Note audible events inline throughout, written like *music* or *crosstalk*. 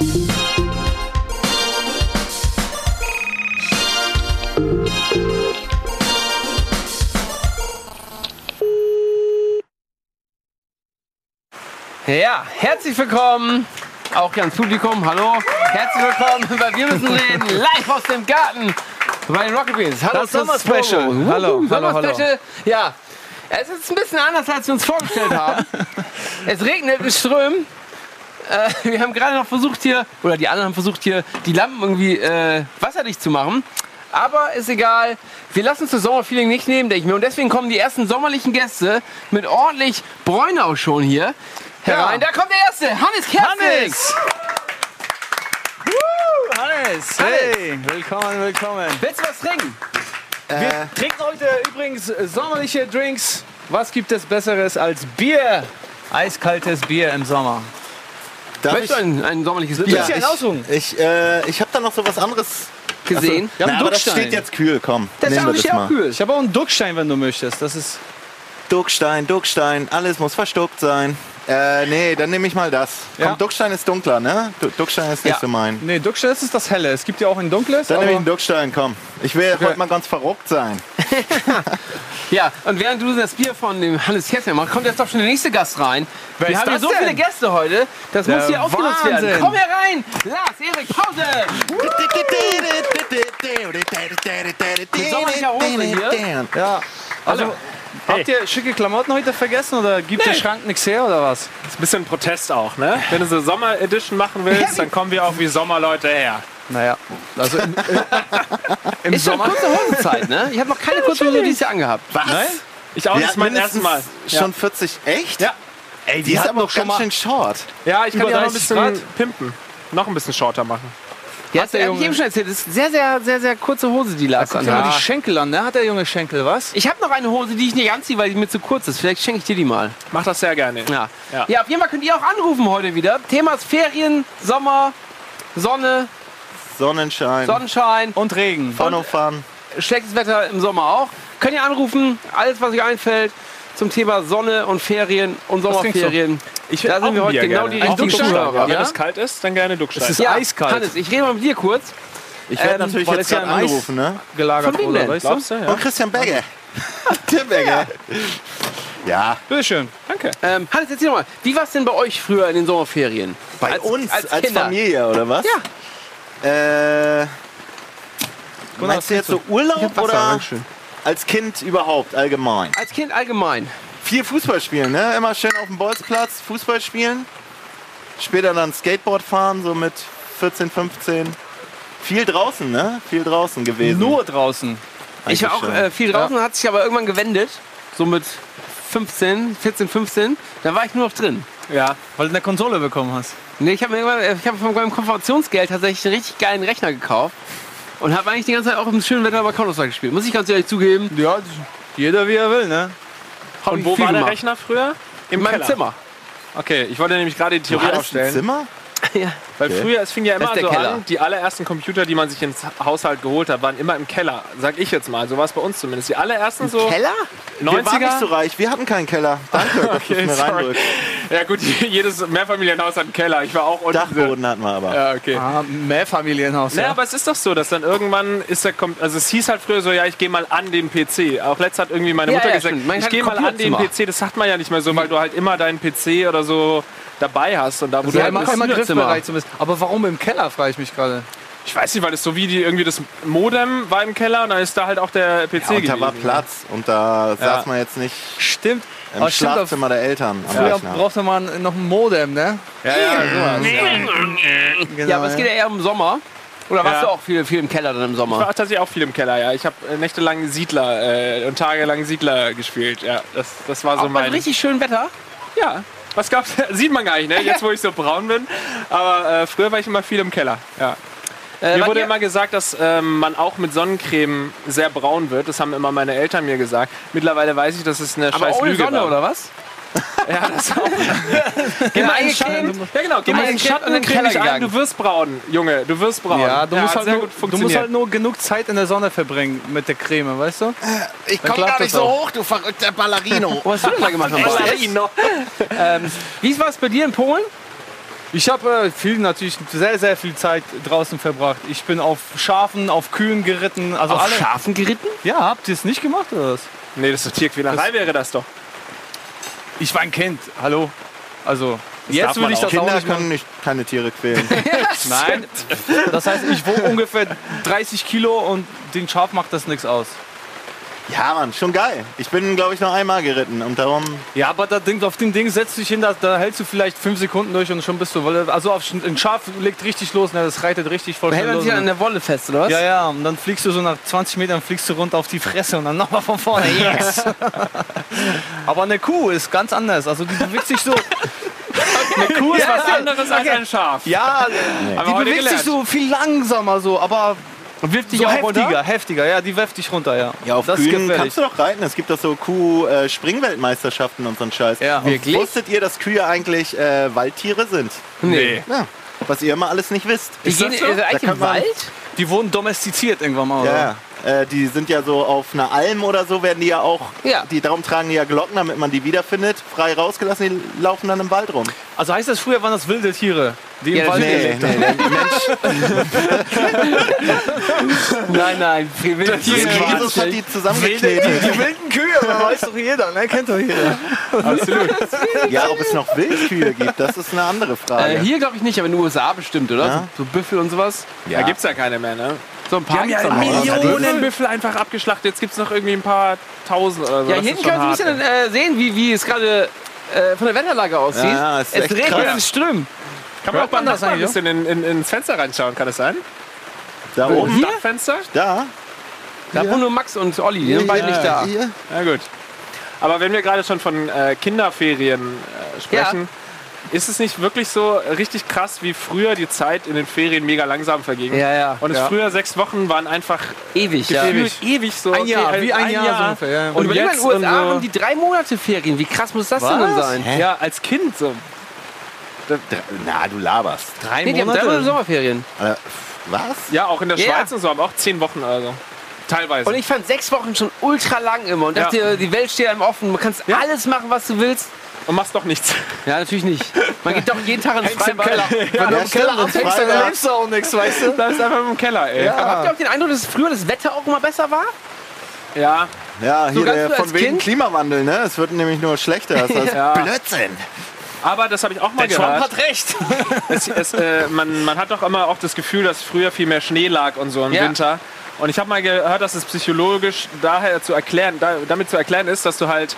Ja, herzlich willkommen. Auch ans Publikum, hallo. Herzlich willkommen *laughs* bei Wir müssen reden, live aus dem Garten bei den Rocket Beans. Hallo Das Sommerspecial. Hallo, Hallo, hallo, Sommerspecial. Ja, es ist ein bisschen anders, als wir uns vorgestellt haben. *laughs* es regnet in Strömen. Äh, *laughs* wir haben gerade noch versucht hier, oder die anderen haben versucht hier, die Lampen irgendwie äh, wasserdicht zu machen. Aber ist egal. Wir lassen uns das Sommerfeeling nicht nehmen, denke ich mir. Und deswegen kommen die ersten sommerlichen Gäste mit ordentlich Bräune auch schon hier herein. Da kommt der erste, Hannes Kerstig. Hannes! Woo, Hannes! Hey, willkommen, willkommen. Willst du was trinken? Wir trinken heute übrigens sommerliche Drinks. Was gibt es Besseres als Bier? Eiskaltes Bier im Sommer. Darf Möchtest du ein, ein sommerliches Bier Ja. aussuchen? Ich, äh, ich habe da noch so was anderes gesehen? Ja, Na, einen aber das steht jetzt kühl, komm. Das ist nehmen wir auch das mal. auch kühl. Ich habe auch einen Duckstein, wenn du möchtest. Das ist Duckstein, Duckstein, alles muss verstopft sein. Äh, nee, dann nehme ich mal das. Ja. Komm, Duckstein ist dunkler, ne? Du- Duckstein ist nicht Ja. so mein. Nee, Duckstein ist das helle. Es gibt ja auch ein dunkles. Dann nehme ich einen Duckstein, komm. Ich will heute mal ganz verrückt sein. *laughs* Ja, und während du das Bier von dem Hannes Kerstig machst, kommt jetzt doch schon der nächste Gast rein. Wer Wir ist haben hier das so denn? viele Gäste heute, das Der muss hier ausgenutzt werden. Wahnsinn. Komm herein! Lars, Erik, Pause! Mit sommerlicher Hose hier. ja. Also, habt ihr schicke Klamotten heute vergessen oder gibt der Schrank nichts her oder was? ist ein bisschen Protest auch, ne? Wenn du so Sommer-Edition machen willst, dann kommen wir auch wie Sommerleute her. Naja, also im, im *laughs* Ist schon Sommer. kurze Hosenzeit, ne? Ich habe noch keine kurze Hose dieses Jahr angehabt. Was? Nein? Ich auch, Die das ist mein erstes Mal. Schon 40, echt? Ja. Ey, die, ist hatten aber auch schon ganz mal- schön short. Ja, ich kann die auch noch ein 30 bisschen Grad. pimpen. Noch ein bisschen shorter machen. Ja, hast du der eigentlich Junge- eben schon erzählt. Das ist sehr, sehr, sehr, sehr kurze Hose, die Lars anhat. die Schenkel an, ne? Hat der junge Schenkel was? Ich habe noch eine Hose, die ich nicht anziehe, weil die mir zu kurz ist. Vielleicht schenke ich dir die mal. Mach das sehr gerne. Ja. Ja. ja, auf jeden Fall könnt ihr auch anrufen heute wieder. Thema ist Ferien, Sommer, Sonne, Sonnenschein. Sonnenschein, Und Regen. Phonofahren. schlechtes Wetter im Sommer auch. Könnt ihr anrufen, alles was euch einfällt zum Thema Sonne und Ferien und? Sommerferien. Ich Da sind wir heute genau die Ein richtigen. Zuhörer. Wenn es kalt ist, dann gerne Duckstein. Es ist Ja, eiskalt. Hannes, ich rede mal mit dir kurz. Ich werde Ähm, natürlich jetzt gerade anrufen, ne? gelagert Von wem oder weißt du? Glaubst du? Ja. Und Christian Begge. Der *laughs* Begge. Ja, Bitteschön. Danke. Ähm, Hannes, erzähl mal, wie war es denn bei euch früher in den Sommerferien? bei Als- uns als als. Familie, oder was? Ja. Äh, meinst du jetzt so Urlaub oder Dankeschön. Als Kind überhaupt allgemein? Als Kind allgemein. Viel Fußball spielen, ne? Immer schön auf dem Bolzplatz Fußball spielen. Später dann Skateboard fahren, so mit 14, 15. Viel draußen, ne? Viel draußen gewesen. Nur draußen. Ich war auch äh, viel draußen, hat sich aber irgendwann gewendet. So mit 15, 14, 15. Da war ich nur noch drin. Ja. Weil du eine Konsole bekommen hast. Nee, ich habe ich habe von meinem Konfirmationsgeld tatsächlich einen richtig geilen Rechner gekauft. Und habe eigentlich die ganze Zeit auch im schönen Wetter bei Counter-Strike gespielt. Muss ich ganz ehrlich zugeben. Ja, jeder wie er will, ne? Hab Und wo war der gemacht. Rechner früher? In meinem Keller. Zimmer. Okay, ich wollte nämlich gerade die Theorie aufstellen. Zimmer? *laughs* ja. Weil Okay. früher, es fing ja immer so Keller. an, die allerersten Computer, die man sich ins Haushalt geholt hat, waren immer im Keller. Sag ich jetzt mal. So war es bei uns zumindest. Die allerersten so Keller? Wir waren nicht 90er. so reich, wir hatten keinen Keller. Danke, *laughs* dass du es mir sorry. reindrückst. Ja gut, *laughs* jedes Mehrfamilienhaus hat einen Keller. Ich war auch unten. Dachboden hatten wir aber. Ja, okay. Ah, Mehrfamilienhaus. Naja, Ja. aber es ist doch so, dass dann irgendwann ist der Kom also es hieß halt früher so, ja, ich gehe mal an den PC. Auch letzt hat irgendwie meine Ja, Mutter ja, gesagt, stimmt. Ich gehe mal an den. PC. Das sagt man ja nicht mehr so, weil du halt immer deinen PC oder so dabei hast und da wo du Ja, halt immer, bist. immer Kinderzimmer. griffbereit zumindest. Aber warum im Keller, frage ich mich gerade. Ich weiß nicht, weil das so wie die irgendwie das Modem war im Keller und dann ist da halt auch der PC Ja, und da gewesen. war Platz und da saß man jetzt nicht Stimmt. im Aber stimmt, Schlafzimmer der Eltern am Früher Rechner. brauchte man noch ein Modem, ne? Ja, ja, sowas. Genau, Ja, aber es geht ja eher im Sommer. Oder warst Ja. du auch viel, viel im Keller dann im Ich Sommer? war tatsächlich auch viel im Keller, ja. Ich habe äh, nächtelang Siedler äh, und tagelang Siedler gespielt. Ja, das, das war so Auch bei mein. richtig schönem Wetter? Ja. Was gab's? *laughs* Sieht man gar nicht, ne? *laughs* Jetzt, wo ich so braun bin. Aber äh, früher war ich immer viel im Keller. Ja. Äh, Mir wurde immer gesagt, dass ähm, man auch mit Sonnencreme sehr braun wird. Das haben immer meine Eltern mir gesagt. Mittlerweile weiß ich, dass es eine aber scheiß ohne Lüge Sonne, war. oder was? Ja, das auch. *laughs* geh mal in den Schatten. eingecremt? Ja, genau. Geh mal in den eingecremt Schatten und creme dich ein. Du wirst braun, Junge. Du wirst braun. Ja, du, musst hat halt sehr nur, gut du musst halt nur genug Zeit in der Sonne verbringen mit der Creme, weißt du? Ich Dann komm klappt gar nicht so auch. hoch, du verrückter Ballerino. *laughs* Was hast du denn da gemacht? Ballerino. *laughs* ähm, wie war es bei dir in Polen? Ich habe äh, viel natürlich sehr, sehr viel Zeit draußen verbracht. Ich bin auf Schafen, auf Kühen geritten. Also Auf alle. Schafen geritten? Ja, habt ihr es nicht gemacht oder was? Nee, das ist doch Tierquälerei wäre das doch. Ich war ein Kind. Hallo. Also darf jetzt will man ich auch. das auch Kinder nicht machen. können nicht, keine Tiere quälen. *laughs* Nein. Das heißt, ich wog ungefähr 30 Kilo und den Schaf macht das nichts aus. Ja, Mann, schon geil. Ich bin, glaube ich, noch einmal geritten und darum. Ja, aber das Ding, auf dem Ding setzt du dich hin, da, da hältst du vielleicht fünf Sekunden durch und schon bist du. Also auf, ein Schaf legt richtig los, ne, das reitet richtig voll Hält man sich an der Wolle fest, oder was? Ja, ja, und dann fliegst du so nach 20 Metern, fliegst du runter auf die Fresse und dann nochmal von vorne. *laughs* Yes! *laughs* Aber eine Kuh ist ganz anders. Also die bewegt sich so. *laughs* Eine Kuh ist was anderes als ein Schaf. Ja, Haben die bewegt sich so viel langsamer, so, aber Und wirft dich so auch heftiger, runter? heftiger. Ja, die werft dich runter, ja. Ja, auf das ist Kühen kannst du doch reiten. Es gibt doch so Kuh-Springweltmeisterschaften und so einen Scheiß. Ja. Und Wirklich? Wusstet ihr, dass Kühe eigentlich äh, Waldtiere sind? Nee. Ja. Was ihr immer alles nicht wisst. Die gehen das so? äh, eigentlich im Wald? Die wurden domestiziert irgendwann mal. oder? Ja, ja. Äh, die sind ja so auf einer Alm oder so, werden die ja auch. Ja. Die, darum tragen die ja Glocken, damit man die wiederfindet. Frei rausgelassen, die laufen dann im Wald rum. Also heißt das, früher waren das wilde Tiere, die Ja, im Wald nee, gelebt haben? nee, *laughs* Nein, nein. wilde Tiere. Jesus hat die zusammengeknetet. Die wilden Kühe, das weiß doch jeder, ne? Kennt doch jeder. Ja, ob es noch Wildkühe gibt, das ist eine andere Frage. Äh, hier glaube ich nicht, aber in den USA bestimmt, oder? Ja. So, so Büffel und sowas. Da gibt's ja keine mehr, ne? So ein paar Die haben ja. Millionen Büffel einfach abgeschlachtet. Jetzt gibt's noch irgendwie ein paar tausend oder so. Ja, hinten können wir ein bisschen äh, sehen, wie, wie es gerade äh, von der Wetterlage aussieht. Ja, ist es regnet, es ist Ström. Kann man auch man das ein bisschen in, in, ins Fenster reinschauen, kann das sein? da oben, Hier? Dachfenster? da. Da wohnen nur Max und Olli, die sind beide nicht da. Hier. Na gut. Aber wenn wir gerade schon von äh, Kinderferien äh, sprechen, ist es nicht wirklich so richtig krass, wie früher die Zeit in den Ferien mega langsam verging? Ja, ja. Und es Ja. früher sechs Wochen waren einfach Ewig, ja. gefühlt ewig so. Ein Jahr, okay, wie ein Jahr so ungefähr, ja. Und, Und überleg mal, in den und USA so. haben die drei Monate Ferien. Wie krass muss das denn dann sein? Hä? Ja, als Kind so. Na, du laberst. Drei Nee, die haben drei Monate Sommerferien. Äh, Was? Ja, auch in der Ja. Schweiz und so, aber auch zehn Wochen also. Teilweise. Und ich fand sechs Wochen schon ultra lang immer. Und Ja. dachte, die Welt steht einem offen. Man kannst alles machen, was du willst. Und machst doch nichts. Ja, natürlich nicht. Man geht doch jeden Tag ins Freibad. Keller. Wenn du Ja, im Keller abhängst, dann erlebst du auch nichts, weißt du? Bleibst einfach im Keller, ey. Aber habt ihr auch den Eindruck, dass früher das Wetter auch immer besser war? Ja. Ja, hier ganz der, von wegen Kind? Klimawandel, ne? Es wird nämlich nur schlechter. Das heißt Ja. Blödsinn. Aber das habe ich auch mal Der Trump gehört. hat recht. *laughs* Es, es, äh, man, man hat doch immer auch das Gefühl, dass früher viel mehr Schnee lag und so im Ja. Winter. Und ich habe mal gehört, dass es psychologisch daher zu erklären, da, damit zu erklären ist, dass du halt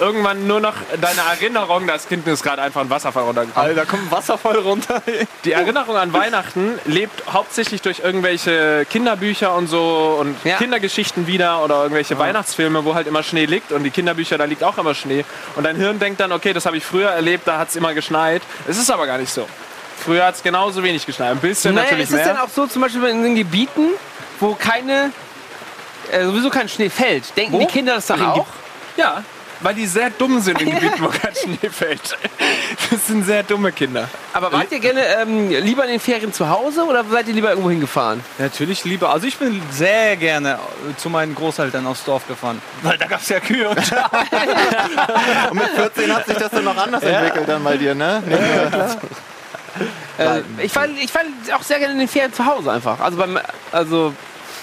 irgendwann nur noch deine Erinnerung, das Kind ist gerade einfach ein Wasserfall runtergekommen. Alter, da kommt ein Wasserfall runter. Die Erinnerung an Weihnachten lebt hauptsächlich durch irgendwelche Kinderbücher und so und Ja. Kindergeschichten wieder oder irgendwelche Weihnachtsfilme, wo halt immer Schnee liegt und die Kinderbücher, da liegt auch immer Schnee. Und dein Hirn denkt dann, okay, das habe ich früher erlebt, da hat es immer geschneit. Es ist aber gar nicht so. Früher hat es genauso wenig geschneit. Ein bisschen Naja, natürlich ist es mehr. denn auch so, zum Beispiel in den Gebieten, wo keine, äh, sowieso kein Schnee fällt, denken Wo? die Kinder das dann auch? Ja, weil die sehr dumm sind in Gebieten, wo kein Schnee fällt. Das sind sehr dumme Kinder. Aber wart ihr gerne ähm, lieber in den Ferien zu Hause oder seid ihr lieber irgendwo hingefahren? Natürlich lieber. Also ich bin sehr gerne zu meinen Großeltern aufs Dorf gefahren. Weil da gab es ja Kühe und Und mit 14 hat sich das dann noch anders entwickelt dann bei dir, ne? Äh, ich, fand, ich fand auch sehr gerne in den Ferien zu Hause einfach. Also beim, also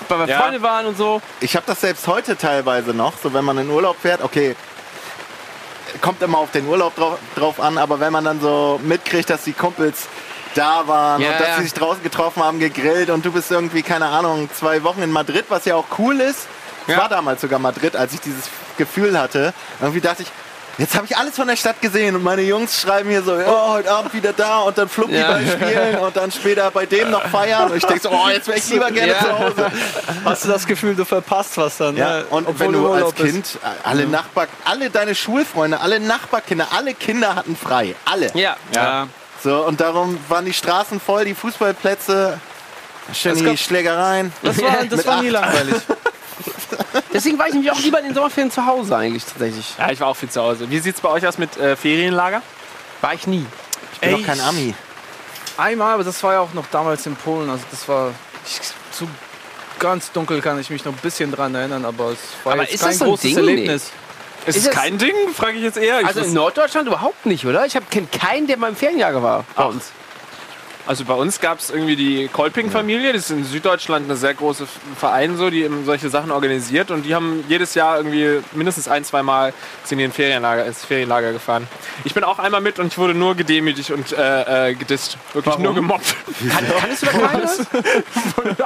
weil wir Ja. Freunde waren und so. Ich habe das selbst heute teilweise noch, so wenn man in Urlaub fährt, okay, kommt immer auf den Urlaub drauf, drauf an, aber wenn man dann so mitkriegt, dass die Kumpels da waren Ja, und dass ja. sie sich draußen getroffen haben, gegrillt und du bist irgendwie, keine Ahnung, zwei Wochen in Madrid, was ja auch cool ist. Ja. war damals sogar Madrid, als ich dieses Gefühl hatte. Irgendwie dachte ich, jetzt habe ich alles von der Stadt gesehen und meine Jungs schreiben hier so, oh, heute Abend wieder da und dann Flunkyball Ja. spielen und dann später bei dem noch feiern. Und ich denke so, oh, jetzt wäre ich lieber gerne Ja. zu Hause. hast du das Gefühl, du verpasst was dann. Ja, ne? und Obwohl wenn du als Urlaub bist. Kind, äh, alle Nachbar, alle deine Schulfreunde, alle Nachbarkinder, alle Kinder hatten frei. Alle. Ja. Ja. So, und darum waren die Straßen voll, die Fußballplätze, schön Das die Schlägereien. Das war, das war nie acht. langweilig. *laughs* *laughs* Deswegen war ich nämlich auch lieber in den Sommerferien zu Hause eigentlich tatsächlich. Ja, ich war auch viel zu Hause. Wie sieht's bei euch aus mit äh, Ferienlager? War ich nie. Ich bin doch kein Ami. Einmal, aber das war ja auch noch damals in Polen. Also das war ich, so ganz dunkel kann ich mich noch ein bisschen dran erinnern, aber es war Aber jetzt ist kein das so ein großes Ding? Erlebnis. Ist, Ist es es- kein Ding? Frage ich jetzt eher. Ich Also in Norddeutschland überhaupt nicht, oder? Ich kenne keinen, der mal im Ferienlager war bei uns. Also bei uns gab es irgendwie die Kolping-Familie, das ist in Süddeutschland eine sehr große F- Verein, so, die eben solche Sachen organisiert und die haben jedes Jahr irgendwie mindestens ein, zwei Mal sind die in Ferienlager, ins Ferienlager gefahren. Ich bin auch einmal mit und ich wurde nur gedemütigt und äh, äh, gedisst. Wirklich nur gemobbt. Kann, kannst du da keines?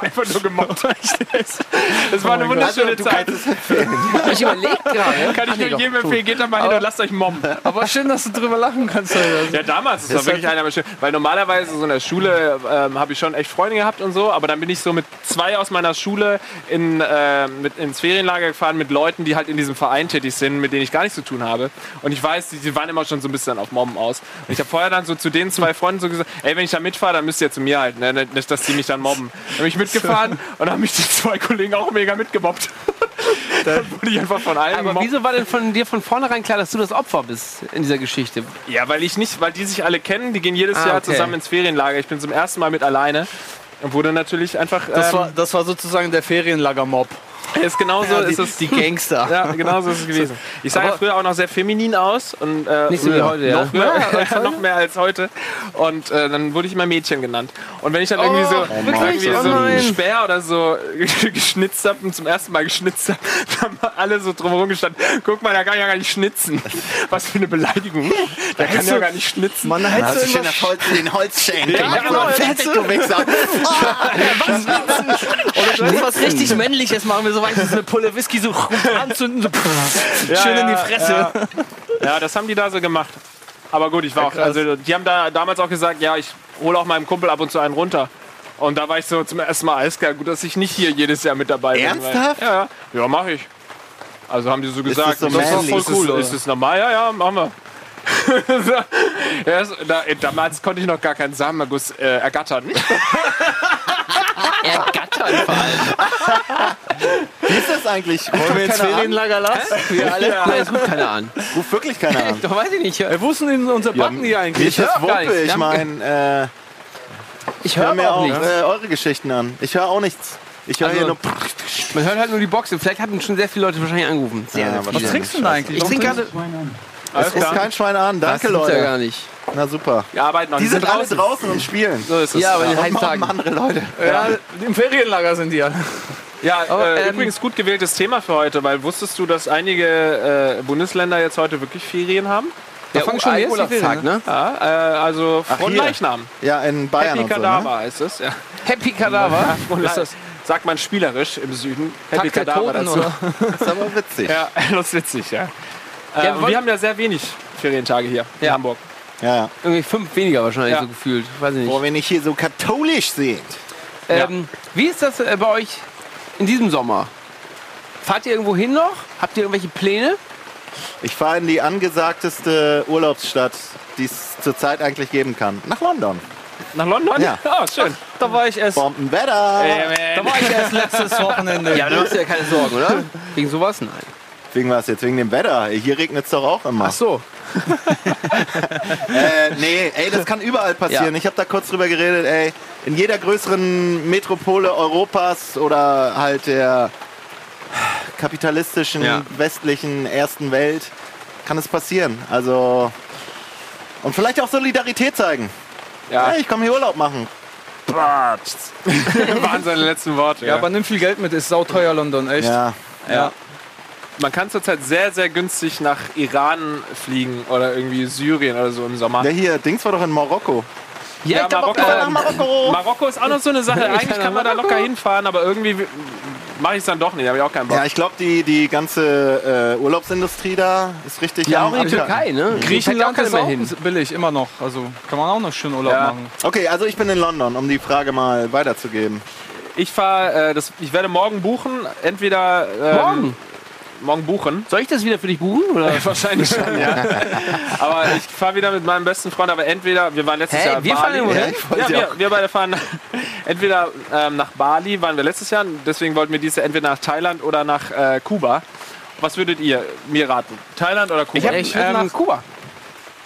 Einfach nur gemobbt. *laughs* Das war eine wunderschöne Also, du Zeit. es. Ich überlege gerade. Kann ich nee, nur jedem empfehlen, geht da mal hin und lasst euch mobben. Aber schön, dass du drüber lachen kannst. Alter. Ja, damals, das war wirklich einer. Weil normalerweise so in der Schule ähm, habe ich schon echt Freunde gehabt und so, aber dann bin ich so mit zwei aus meiner Schule in, äh, mit, ins Ferienlager gefahren mit Leuten, die halt in diesem Verein tätig sind, mit denen ich gar nichts zu tun habe. Und ich weiß, die, die waren immer schon so ein bisschen auf Mobben aus. Und ich habe vorher dann so zu den zwei Freunden so gesagt, ey, wenn ich da mitfahre, dann müsst ihr zu mir halt, ne? nicht, dass die mich dann mobben. Dann bin ich mitgefahren *laughs* und haben mich die zwei Kollegen auch mega mitgemobbt. *laughs* dann wurde ich einfach von allen Aber gemobbt. wieso war denn von dir von vornherein klar, dass du das Opfer bist in dieser Geschichte? Ja, weil ich nicht, weil die sich alle kennen, die gehen jedes Ah, Jahr okay. zusammen ins Ferienlager. Ich bin zum ersten Mal mit alleine und wurde natürlich einfach. Das, ähm, war, das war sozusagen der Ferienlager-Mob. *laughs* ist genauso ist es. die Gangster. *laughs* Ja, genau so ist es gewesen. *laughs* Ich sah ja früher auch noch sehr feminin aus und äh, Nicht so wie heute, ja. noch, mehr, noch mehr als heute. Und äh, dann wurde ich immer Mädchen genannt. Und wenn ich dann irgendwie so, wirklich? irgendwie Oh so einen. Speer oder so geschnitzt habe und zum ersten Mal geschnitzt habe, dann haben alle so drumherum gestanden, guck mal, der kann ja gar nicht schnitzen. Was für eine Beleidigung. Der kann ja gar nicht schnitzen. Man, da Da hättest du immer das Holz, den Holzschenkel. Ja, genau, fertig, du Wichser. Oder du was richtig Männliches machen wir so du, so eine Pulle Whisky so anzünden, so schön in die ja, Fresse. Ja. ja, das haben die da so gemacht. Aber gut, ich war auch, also die haben da damals auch gesagt, ja, ich hole auch meinem Kumpel ab und zu einen runter. Und da war ich so zum ersten Mal alles klar, gut, dass ich nicht hier jedes Jahr mit dabei bin. Ernsthaft? Weil, ja, ja, mache ich. Also haben die so gesagt, das so ist doch manly? voll Ist cool. das- Ist das normal? Ja, ja, machen wir. *laughs* ja, ist- da, damals konnte ich noch gar keinen Samenerguss äh, ergattern. *laughs* Ergattern vor allem. Wie ist das eigentlich? Wollen wir Ahnung. Ferienlager lassen? Wir alle? Nein, das ruft keiner an. Ruft wirklich keiner an. Doch, weiß ich nicht. Wir wussten in unser Backen hier eigentlich. Ich ist hör auch gar Wumpe. Ich haben- meine, äh, Ich hör höre mir auch auch äh, eure Geschichten an. Ich höre auch nichts. Ich höre Also- hier nur. Man hört halt nur die Box. Vielleicht hatten schon sehr viele Leute wahrscheinlich angerufen. Sehr, Ja, sehr was trinkst du denn eigentlich? Ich trinke gerade. Alles Es ist kein Schwein an. Das Danke, gibt's ja Leute. gar nicht. Na super. Wir arbeiten noch. Die sind alle draußen. draußen und spielen. So ist es. Ja, aber in den Tagen. andere Leute. Ja, im Ferienlager sind die alle. Ja, Aber, äh, ähm, übrigens gut gewähltes Thema für heute, weil wusstest du, dass einige äh, Bundesländer jetzt heute wirklich Ferien haben? Der fangen schon jetzt die Urlaubstag, ne? Ja, äh, also von. Leichnam. Ja, in Bayern Happy und so, ne? Kadaver heißt es. Ja. Happy Kadaver. Und ist das? Sagt man spielerisch im Süden. Happy Tag der Kadaver Toten, dazu. oder? Das *laughs* ist aber witzig. Ja, *laughs* das ist witzig, ja. Äh, Ja, und wollt- wir haben ja sehr wenig Ferientage hier in Ja. Hamburg. Ja, ja. Irgendwie fünf weniger wahrscheinlich Ja. so gefühlt. Weiß ich nicht. Wo wir nicht hier so katholisch sind. Ähm, wie ist das äh, bei euch in diesem Sommer? Fahrt ihr irgendwo hin noch? Habt ihr irgendwelche Pläne? Ich fahre in die angesagteste Urlaubsstadt, die es zurzeit eigentlich geben kann. Nach London. Nach London? Ja. Ah, *laughs* schön. Da war ich erst, Bombenwetter. da war ich erst letztes Wochenende. Ja, da machst du ja keine Sorgen, oder? *laughs* Wegen sowas? Nein. Wegen was jetzt? Wegen dem Wetter. Hier regnet es doch auch immer. Ach so. *laughs* Äh, nee, ey, das kann überall passieren. Ja. Ich habe da kurz drüber geredet, ey. In jeder größeren Metropole Europas oder halt der kapitalistischen, Ja. westlichen ersten Welt kann es passieren. Also. Und vielleicht auch Solidarität zeigen. Ja, Hey, ich komme hier Urlaub machen. Batsch. *laughs* waren seine letzten Worte. Ja, aber nimm viel Geld mit, ist sauteuer London, echt. Ja. Ja. Man kann zurzeit sehr, sehr günstig nach Iran fliegen oder irgendwie Syrien oder so im Sommer. Ja, hier, Dings war doch in Marokko. Ja, Ja, Marokko- Nach Marokko. Marokko ist auch noch so eine Sache. *laughs* Ich Eigentlich kann kann man da locker hinfahren, aber irgendwie mache ich es dann doch nicht. Habe ich auch keinen Bock. Ja, ich glaube, die, die ganze äh, Urlaubsindustrie da ist richtig ja, auch in der. Türkei, ne? Griechenland ist ja auch hin. billig, immer noch. Also kann man auch noch schön Urlaub Ja. machen. Okay, also ich bin in London, um die Frage mal weiterzugeben. Ich fahre, äh, das- ich werde morgen buchen. Entweder ähm, Morgen? Morgen buchen. Soll ich das wieder für dich buchen? Oder? *laughs* Wahrscheinlich schon, ja. aber ich fahre wieder mit meinem besten Freund, aber entweder, wir waren letztes Hä? Jahr in Wir fahren Bali. irgendwo Ja, wir, wir beide fahren *laughs* entweder ähm, nach Bali, waren wir letztes Jahr, deswegen wollten wir dieses Jahr entweder nach Thailand oder nach äh, Kuba. Was würdet ihr mir raten? Thailand oder Kuba? Ich hab, Ich ähm, nach- Kuba.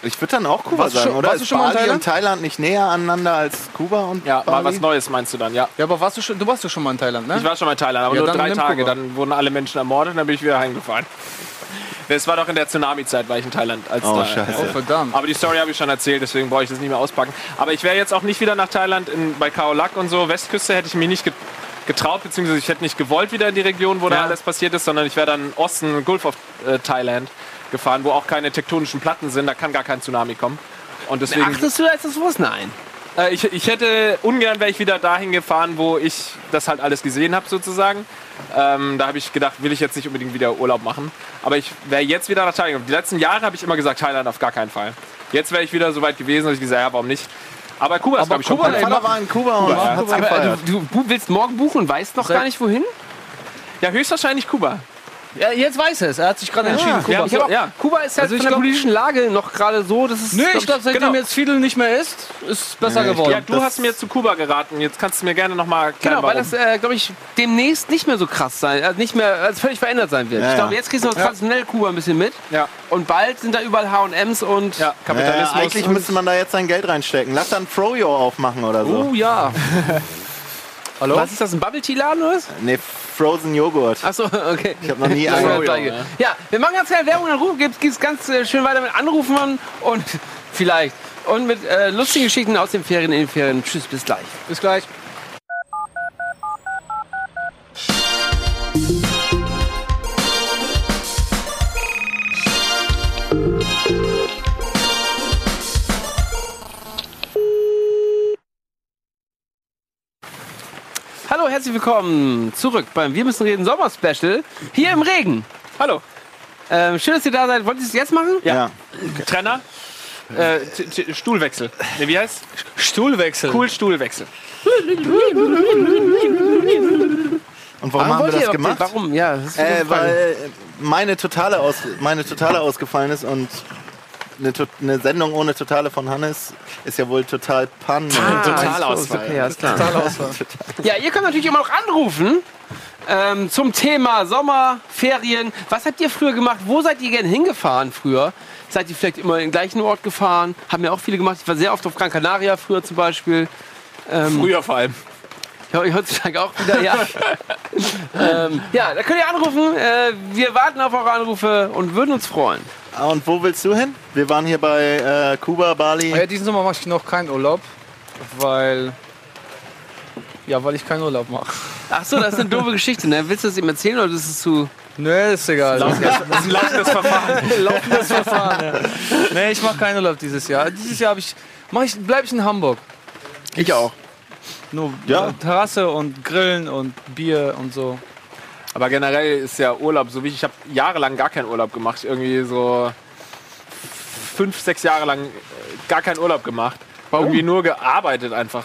Ich würde dann auch Kuba Warst du sagen, schon- oder? warst du schon mal in Thailand? und Thailand nicht näher aneinander als Kuba und ja, mal Bali? was Neues meinst du dann, ja. Ja, aber warst du schon, du warst ja schon mal in Thailand, ne? Ich war schon mal in Thailand, aber Ja, nur drei Tage. Kuba. Dann wurden alle Menschen ermordet und dann bin ich wieder heimgefahren. Das war doch in der Tsunami-Zeit, war ich in Thailand. Als Oh, da, scheiße. Oh, verdammt. Aber die Story habe ich schon erzählt, deswegen brauche ich das nicht mehr auspacken. Aber ich wäre jetzt auch nicht wieder nach Thailand, in, bei Khao Lak und so, Westküste, hätte ich mich nicht get- getraut, beziehungsweise ich hätte nicht gewollt wieder in die Region, wo da Ja. alles passiert ist, sondern ich wäre dann Osten, Gulf of äh, Thailand gefahren, wo auch keine tektonischen Platten sind, da kann gar kein Tsunami kommen. Und deswegen, Achtest du da jetzt das was? Nein. äh, ich, ich hätte ungern wäre ich wieder dahin gefahren, wo ich das halt alles gesehen habe sozusagen. Ähm, da habe ich gedacht, will ich jetzt nicht unbedingt wieder Urlaub machen. Aber ich wäre jetzt wieder nach Thailand. Die letzten Jahre habe ich immer gesagt, Thailand auf gar keinen Fall. Jetzt wäre ich wieder so weit gewesen, dass ich gesagt habe, ja, warum nicht? Aber Kuba ist, glaube ich, schon Kuba, Vater war in Kuba und ja. hat's Aber gefeiert. du, du willst morgen buchen und weißt noch gar nicht wohin? Ja, höchstwahrscheinlich Kuba. Ja, jetzt weiß er es. Er hat sich gerade entschieden. Ja, Kuba. Ich hab auch, ja. Kuba ist ja Also von der glaub- politischen Lage noch gerade so, dass es. Nö, ich glaube, seitdem Genau. jetzt Fidel nicht mehr ist, ist es besser Nee, ich geworden. Ja, du das- hast mir zu Kuba geraten. Jetzt kannst du mir gerne noch mal Genau, erklären, weil warum. das, äh, glaube ich, demnächst nicht mehr so krass sein, also nicht mehr, also völlig verändert sein wird. Ja, ich glaube, jetzt kriegst du noch traditionell Kuba ein bisschen mit. Ja, Und bald sind da überall H&M's und... ja, Ja, Kapitalismus. eigentlich müsste man da jetzt sein Geld reinstecken. Lass dann Froyo aufmachen oder so. Oh ja. *laughs* Hallo? Was ist das, ein Bubble-Tea-Laden oder was? Nee, Frozen Joghurt. Achso, okay. Ich habe noch nie *laughs* einen. ja, wir machen ganz schnell Werbung, dann rufen, geht's, geht's ganz äh, schön weiter mit Anrufen und *laughs* vielleicht. Und mit äh, lustigen Geschichten aus den Ferien in den Ferien. Tschüss, bis gleich. Bis gleich. Hallo, herzlich willkommen zurück beim Wir müssen reden Sommer-Special hier im Regen. Hallo. Ähm, schön, dass ihr da seid. Wollt ihr es jetzt machen? Ja. Trenner. Äh, T- T- Stuhlwechsel. Nee, wie heißt? Stuhlwechsel. Cool Stuhlwechsel. Und warum haben wir das gemacht? Warum? Ja, das Äh, weil meine Totale, aus, meine Totale ausgefallen ist und eine, eine Sendung ohne Totale von Hannes ist ja wohl total pan. Ah, Totalausfall. Okay. *laughs* Ja, ihr könnt natürlich immer noch anrufen ähm, zum Thema Sommer, Ferien. Was habt ihr früher gemacht? Wo seid ihr gerne hingefahren früher? Seid ihr vielleicht immer in den gleichen Ort gefahren? Haben ja auch viele gemacht. Ich war sehr oft auf Gran Canaria früher zum Beispiel. Früher vor allem. Ja, heutzutage auch wieder, ja. *laughs* ähm, ja, da könnt ihr anrufen. Äh, wir warten auf eure Anrufe und würden uns freuen. Ah, Und wo willst du hin? Wir waren hier bei äh, Kuba, Bali. Ja, diesen Sommer mache ich noch keinen Urlaub, weil. Ja, weil ich keinen Urlaub mache. Ach so, das ist eine doofe Geschichte. Ne? Willst du das ihm erzählen oder ist es zu... Nee, ist egal. Das *laughs* ist ein laufendes Verfahren. Laufendes Verfahren. Ja. Nee, ich mache keinen Urlaub dieses Jahr. Dieses Jahr ich, mach ich, bleibe ich in Hamburg. Ich auch. Nur Ja. Terrasse und Grillen und Bier und so. Aber generell ist ja Urlaub so wichtig. Ich habe jahrelang gar keinen Urlaub gemacht. Irgendwie so fünf, sechs Jahre lang äh, gar keinen Urlaub gemacht. Warum? Irgendwie nur gearbeitet einfach.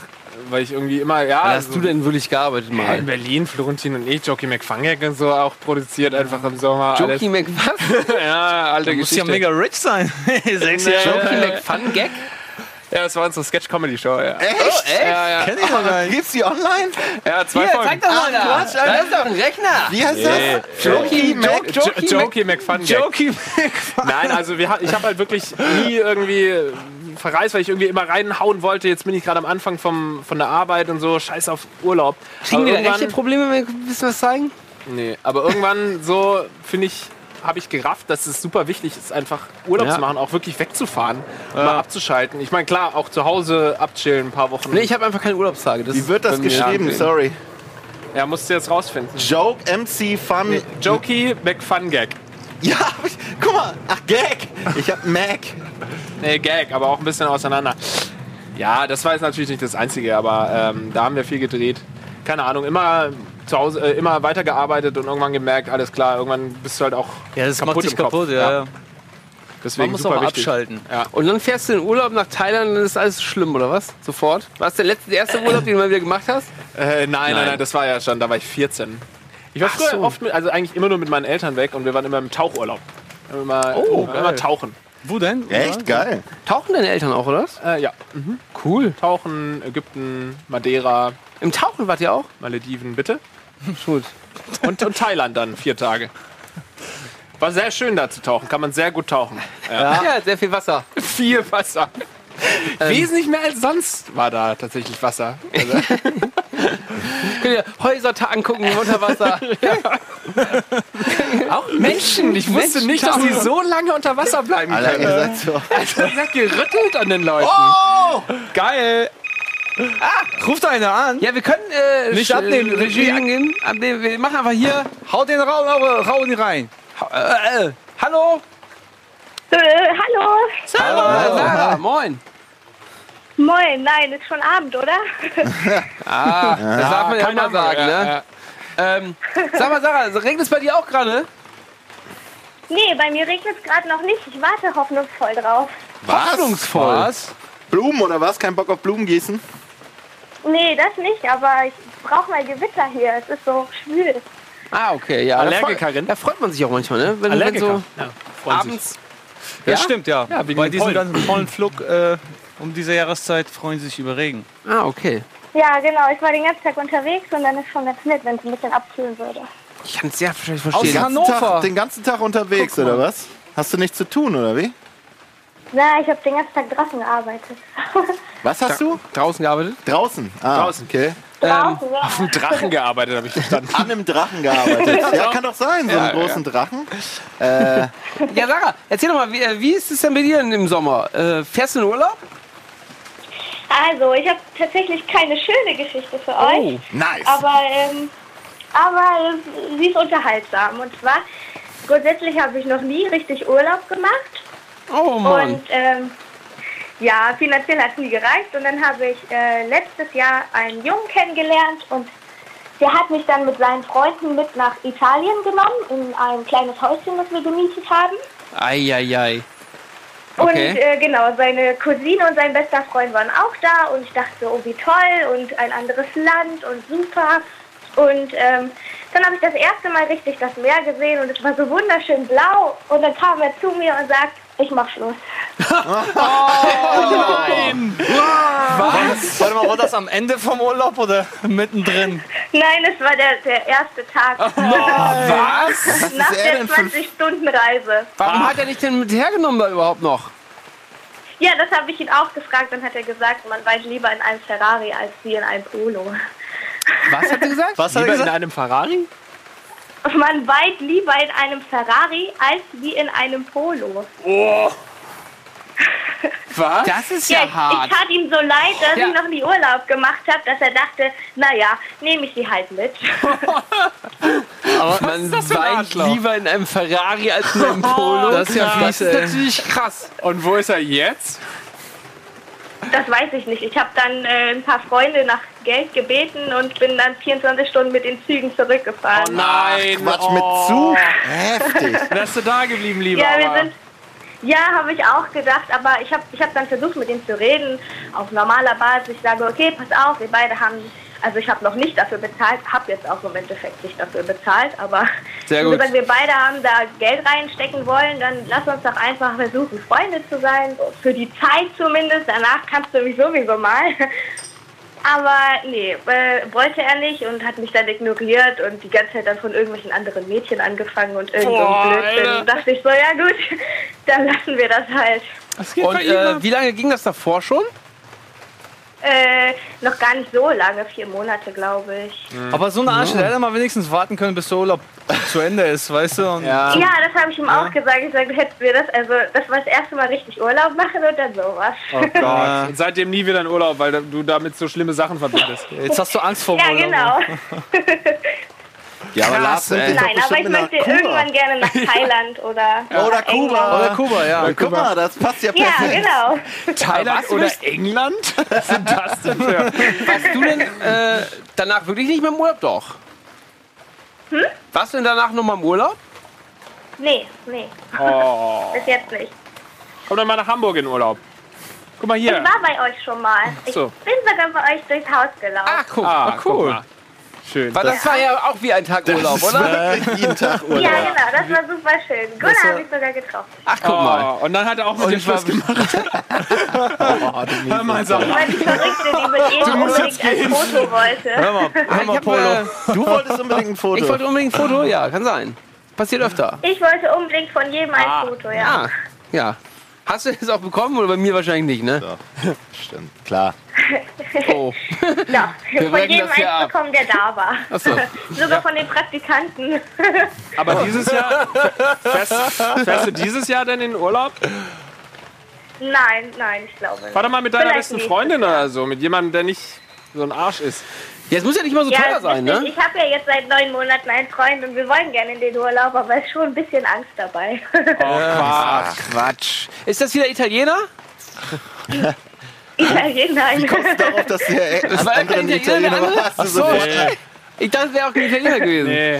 Weil ich irgendwie immer, ja. Wann hast du denn wirklich gearbeitet Ja, mal? in Berlin, Florentin und ich, Jockey McFangek und so auch produziert einfach im Sommer. Jokey Mc... Was? Alles. *laughs* Ja, alte Du musst Geschichte. ja mega rich sein. *laughs* Sechs. Jahre. Jokey McFun Gag? Ja, das war unsere Sketch-Comedy-Show, ja. Echt? Ja, ja. Kenn ich noch gar nicht. Gibt's die online? ja, zwei Hier, Folgen. zeig doch mal da. Quatsch, da ist doch ein Rechner. Wie heißt Nee. das? Jokey Mac. Jo- Jokey Jo- Jokey McFun Nein, also wir, ich habe halt wirklich nie irgendwie verreist, weil ich irgendwie immer reinhauen wollte. Jetzt bin ich gerade am Anfang vom, von der Arbeit und so, scheiß auf Urlaub. Kriegen wir echte Probleme, wenn wir ein bisschen was zeigen? Nee, aber irgendwann so, finde ich, habe ich gerafft, dass es super wichtig ist, einfach Urlaub Ja. zu machen, auch wirklich wegzufahren, mal abzuschalten. Ich meine, klar, auch zu Hause abchillen ein paar Wochen. Nee, ich habe einfach keine Urlaubstage. Das Wie wird das geschrieben? Sorry. ja, musst du jetzt rausfinden. Joke, MC, Fun. Jokey McFun-Gag. *laughs* Ja, hab ich, guck mal. Ach, Gag. Ich hab Mac. Nee, Gag, aber auch ein bisschen auseinander. Ja, das war jetzt natürlich nicht das Einzige, aber ähm, da haben wir viel gedreht. Keine Ahnung, immer zu Hause, äh, immer weitergearbeitet und irgendwann gemerkt, alles klar, irgendwann bist du halt auch Ja, das kaputt macht dich im Kopf. kaputt, ja. Ja. deswegen Man muss super auch wichtig. abschalten. Ja. Und dann fährst du in Urlaub nach Thailand und dann ist alles schlimm, oder was? Sofort? War es der letzte, der erste Urlaub, den du mal wieder gemacht hast? Äh, nein, nein, nein, das war ja schon, da war ich 14. Ich war Ach früher so. oft mit, also eigentlich immer nur mit meinen Eltern weg und wir waren immer im Tauchurlaub. Wir haben Immer, Oh, immer geil. tauchen. Wo denn? Echt geil. Tauchen deine Eltern auch, oder? was? Äh, ja, Cool. Tauchen, Ägypten, Madeira, Im Tauchen wart ihr auch? Malediven, bitte. Gut. Und, und Thailand dann, vier Tage. War sehr schön da zu tauchen, kann man sehr gut tauchen. Ja. Ja, sehr viel Wasser. *laughs* Viel Wasser. Wesentlich mehr als sonst war da tatsächlich Wasser. Also, *laughs* Könnt ihr Häuser ta- angucken *laughs* unter Wasser. Auch Menschen. Ich wusste Menschen nicht, dass die so lange unter Wasser bleiben Alter, können. ihr seid so. Das *laughs* hat gerüttelt an den Leuten. Geil. Ruft einer an. Ja, wir können äh, Nicht abnehmen, äh, Regie Regie. angeben. abnehmen. Wir machen einfach hier. Haut den Raum, rein. Äh, äh, hallo? Äh, hallo. Hallo. Sarah, moin. Moin. Nein, ist schon Abend, oder? *laughs* Ah, das darf man ja immer sagen, ja, ne? Ähm, sag mal, Sarah, regnet es bei dir auch gerade? nee, bei mir regnet es gerade noch nicht. Ich warte hoffnungsvoll drauf. Was? Hoffnungsvoll. Was? Blumen oder was? Kein Bock auf Blumen gießen? Nee, das nicht, aber ich brauche mal Gewitter hier. Es ist so schwül. Ah, okay, ja. Allergikerin? Da freut, man sich auch manchmal, ne? Wenn, wenn Allergiker. so Ja, freuen sich. abends. Das Ja? stimmt, ja. Ja, wegen Bei diesem ganzen Pollenflug äh, um diese Jahreszeit freuen sie sich über Regen. Ah, okay. Ja, genau. Ich war den ganzen Tag unterwegs und dann ist schon ganz nett, wenn es ein bisschen abkühlen würde. Ich kann es sehr wahrscheinlich Aus verstehen. Den ganzen, Hannover. Tag, den ganzen Tag unterwegs, oder was? Hast du nichts zu tun, oder wie? Na, ich habe den ganzen Tag draußen gearbeitet. *laughs* Was hast du? Draußen gearbeitet? Draußen. Ah, Draußen. Okay. draußen, ja. Auf dem Drachen gearbeitet, habe ich verstanden. *laughs* An einem Drachen gearbeitet. *laughs* Ja, kann doch sein, so einen großen Drachen. Ja, Sarah, erzähl doch mal, wie, äh, wie ist es denn bei dir im Sommer? Äh, fährst du in Urlaub? Also, ich habe tatsächlich keine schöne Geschichte für euch. Nice. Aber, ähm, aber sie ist unterhaltsam. Und zwar, grundsätzlich habe ich noch nie richtig Urlaub gemacht. Oh Mann. Und ähm, ja, finanziell hat es nie gereicht. Und dann habe ich äh, letztes Jahr einen Jungen kennengelernt und der hat mich dann mit seinen Freunden mit nach Italien genommen, in ein kleines Häuschen, das wir gemietet haben. Eieiei. Okay. Und äh, genau, seine Cousine und sein bester Freund waren auch da und ich dachte so, oh wie toll und ein anderes Land und super. Und ähm, dann habe ich das erste Mal richtig das Meer gesehen und es war so wunderschön blau. Und dann kam er zu mir und sagt, ich mach Schluss. *laughs* Was? Warte mal, war das am Ende vom Urlaub oder mittendrin? Nein, es war der, der erste Tag Was? nach er der denn für ein- 20 Stunden Reise. Warum hat er dich denn mit hergenommen da überhaupt noch? Ja, das habe ich ihn auch gefragt. Dann hat er gesagt, man weiß lieber in einem Ferrari als wie in einem Polo. Was hat er gesagt? Was hat er Lieber in gesagt? einem Ferrari? Man weit lieber in einem Ferrari als wie in einem Polo. *laughs* Was? Das ist ja, ich, hart. ich tat ihm so leid, dass Ja. ich noch nie Urlaub gemacht habe, dass er dachte, naja, nehme ich sie halt mit. *laughs* Man das für ein weint lieber in einem Ferrari als in einem *laughs* Polo. Das ist ja das fies, ist natürlich krass. Und wo ist er jetzt? Das weiß ich nicht. Ich habe dann äh, ein paar Freunde nach Geld gebeten und bin dann 24 Stunden mit den Zügen zurückgefahren. Nein. Quatsch oh. mit Zug. Heftig. *laughs* Wärst du da geblieben, lieber? Ja, wir sind. Ja, habe ich auch gedacht, aber ich habe ich hab dann versucht, mit ihm zu reden, auf normaler Basis. Ich sage, okay, pass auf, wir beide haben, also ich habe noch nicht dafür bezahlt, habe jetzt auch im Endeffekt nicht dafür bezahlt, aber gut. gesagt, wir beide haben da Geld reinstecken wollen, dann lass uns doch einfach versuchen, Freunde zu sein, für die Zeit zumindest. Danach kannst du mich sowieso mal. Aber nee, äh, wollte er nicht und hat mich dann ignoriert und die ganze Zeit dann von irgendwelchen anderen Mädchen angefangen und irgend so Blödsinn. Dachte ich so, ja gut, *laughs* dann lassen wir das halt. Geht Und äh, wie lange ging das davor schon? Äh, noch gar nicht so lange, vier Monate, glaube ich. Aber so eine Arsch, der hätte mal wenigstens warten können, bis der Urlaub *laughs* zu Ende ist, weißt du? Und Ja. Ja, das habe ich ihm auch gesagt. Ich sage, du hättest mir das, also das war das erste Mal richtig Urlaub machen und dann sowas. Oh Gott. Und seitdem nie wieder in Urlaub, weil du damit so schlimme Sachen verbindest. Jetzt hast du Angst vor dem Ja, Urlaub. genau. *laughs* *laughs* Ja, aber Lars Nein, aber ich möchte Kuba. irgendwann gerne nach *laughs* Thailand oder, Oder Kuba. England. Oder Kuba, ja. Guck mal, das passt ja Ja, perfekt. genau. Thailand oder England? *laughs* Was sind das denn für... Warst du denn äh, danach wirklich nicht mehr im Urlaub? Doch. Hm? Warst du denn danach noch mal im Urlaub? Nee, nee, Oh. bis jetzt nicht. Komm doch mal nach Hamburg in Urlaub. Guck mal Ich hier. war bei euch schon mal. Ich so. bin sogar bei euch durchs Haus gelaufen. Ach, guck, Ah, ah, cool. guck mal. Schön. Weil das war ja auch wie ein Tag Urlaub, oder? Jeden Tag Urlaub. ja, genau, das war super schön. Gunnar war- habe ich sogar getroffen. Ach, guck mal. Oh, und dann hat er auch mit ich war- Schluss gemacht. *laughs* Hör mal, sag mal. Weil die Verrückte, die mit ihm unbedingt ein Foto wollte. Hör mal, hör Ich, mal Polo. äh, Du wolltest unbedingt ein Foto. ich wollte unbedingt ein Foto, ja, kann sein. Passiert öfter. Ich wollte unbedingt von jedem ein Ah. Foto, ja. Ah, ja. Hast du das auch bekommen oder bei mir wahrscheinlich nicht, ne? Ja, stimmt, klar. *laughs* Oh. Ja, *laughs* Wir von jedem eins ab. bekommen, der da war. Achso. Sogar von den Praktikanten. *laughs* Aber dieses Jahr, fährst, fährst du dieses Jahr denn in den Urlaub? nein, nein, ich glaube nicht. Fahr doch mal mit deiner Vielleicht besten Freundin oder so, mit jemandem, der nicht so ein Arsch ist. Ja, es muss ja nicht mal so Ja, teuer sein, ne? ich habe ja jetzt seit neun Monaten einen Freund und wir wollen gerne in den Urlaub, aber es ist schon ein bisschen Angst dabei. Ach, Quatsch. Ist das wieder Italiener? Italiener. Kommst du darauf, dass der Das war ja kein Italiener, der andere. Hast du Ich dachte, es wäre auch ein Italiener *laughs* gewesen. Nee.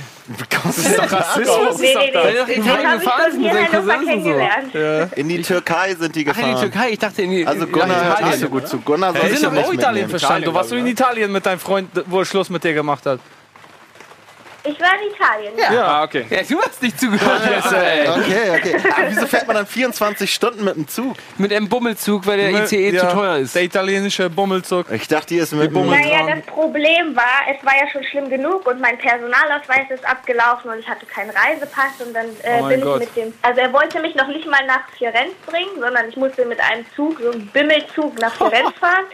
kommst du doch Rassismus Nee, nee, nee. Weil doch Italien gefahren ist seinen Hannover Cousins und so. In die Türkei sind die Ach, in die gefahren. Türkei. Ich dachte in die Also Gunnar hört nicht Italien. so gut zu. Gunnar soll Wir ich sind nicht auch Italien verstanden. Du warst du in Italien mit deinem Freund, wo er Schluss mit dir gemacht hat. Ich war in Italien. Ja. Ah, okay. Ja, du hast nicht zugehört. *laughs* jetzt, ey. Okay, okay. *laughs* Aber wieso fährt man dann 24 Stunden mit dem Zug? Mit einem Bummelzug, weil der ICE Ja, zu teuer ist. Der italienische Bummelzug. Ich dachte, ihr ist mit dem Naja, das Problem war, es war ja schon schlimm genug und mein Personalausweis ist abgelaufen und ich hatte keinen Reisepass und dann äh, Oh mein bin ich Gott. mit dem, also er wollte mich noch nicht mal nach Firenze bringen, sondern ich musste mit einem Zug, so einem Bimmelzug nach *laughs* Firenze fahren,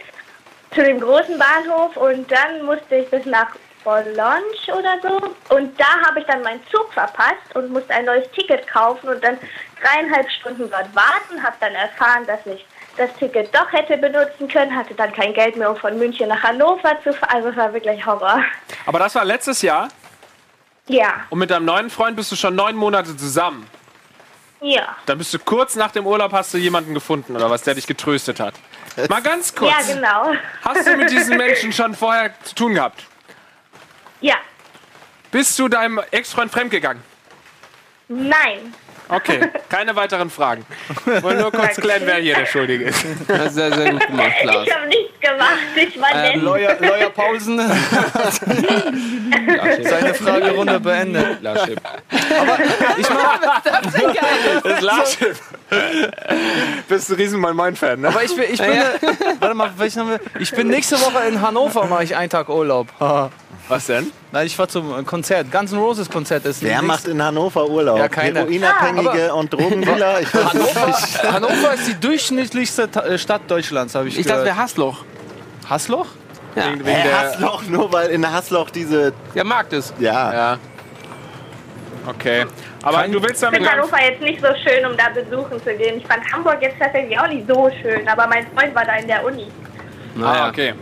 zu dem großen Bahnhof und dann musste ich bis nach Bologna oder so und da habe ich dann meinen Zug verpasst und musste ein neues Ticket kaufen und dann dreieinhalb Stunden dort warten, habe dann erfahren, dass ich das Ticket doch hätte benutzen können, hatte dann kein Geld mehr, um von München nach Hannover zu fahren. Also es war wirklich Horror. Aber das war letztes Jahr Ja, und mit deinem neuen Freund bist du schon neun Monate zusammen. ja. Dann bist du kurz nach dem Urlaub, hast du jemanden gefunden oder was, der dich getröstet hat. Mal ganz kurz. Ja, genau. Hast du mit diesen *laughs* Menschen schon vorher zu tun gehabt? Ja. Bist du deinem Ex-Freund fremdgegangen? Nein. Okay, keine weiteren Fragen. Ich wollte nur kurz klären, wer hier der Schuldige ist. Das ist sehr, sehr gut gemacht, Klaas. Ich habe nichts gemacht. Ich war nett. Lawyer, Lawyer Paulsen. *laughs* Seine Fragerunde beendet. Lachschiff. Ich mach, *laughs* Das Lachschiff. Bist du riesen mein Mein-Fan, ne? aber ich bin, ich bin, warte mal, welchen haben wir? Ich bin nächste Woche in Hannover, mache ich einen Tag Urlaub. Was denn? Nein, ich war zum Konzert. Guns N' Roses Konzert ist Wer macht in Hannover Urlaub? Ja, keiner. Heroinabhängige und Drogendealer? *laughs* Ich nicht. Hannover ist die durchschnittlichste äh, Stadt Deutschlands, habe ich, Ich dachte, gehört. wer Hassloch. Hassloch? Ja, Wegen, wegen Äh, der. Hassloch, nur weil in Hassloch diese. der mag das. Ja. Ja. Okay. Aber du willst Ich damit. finde Hannover jetzt nicht so schön, um da besuchen zu gehen. Ich fand Hamburg jetzt tatsächlich auch nicht so schön, aber mein Freund war da in der Uni. Ah, okay.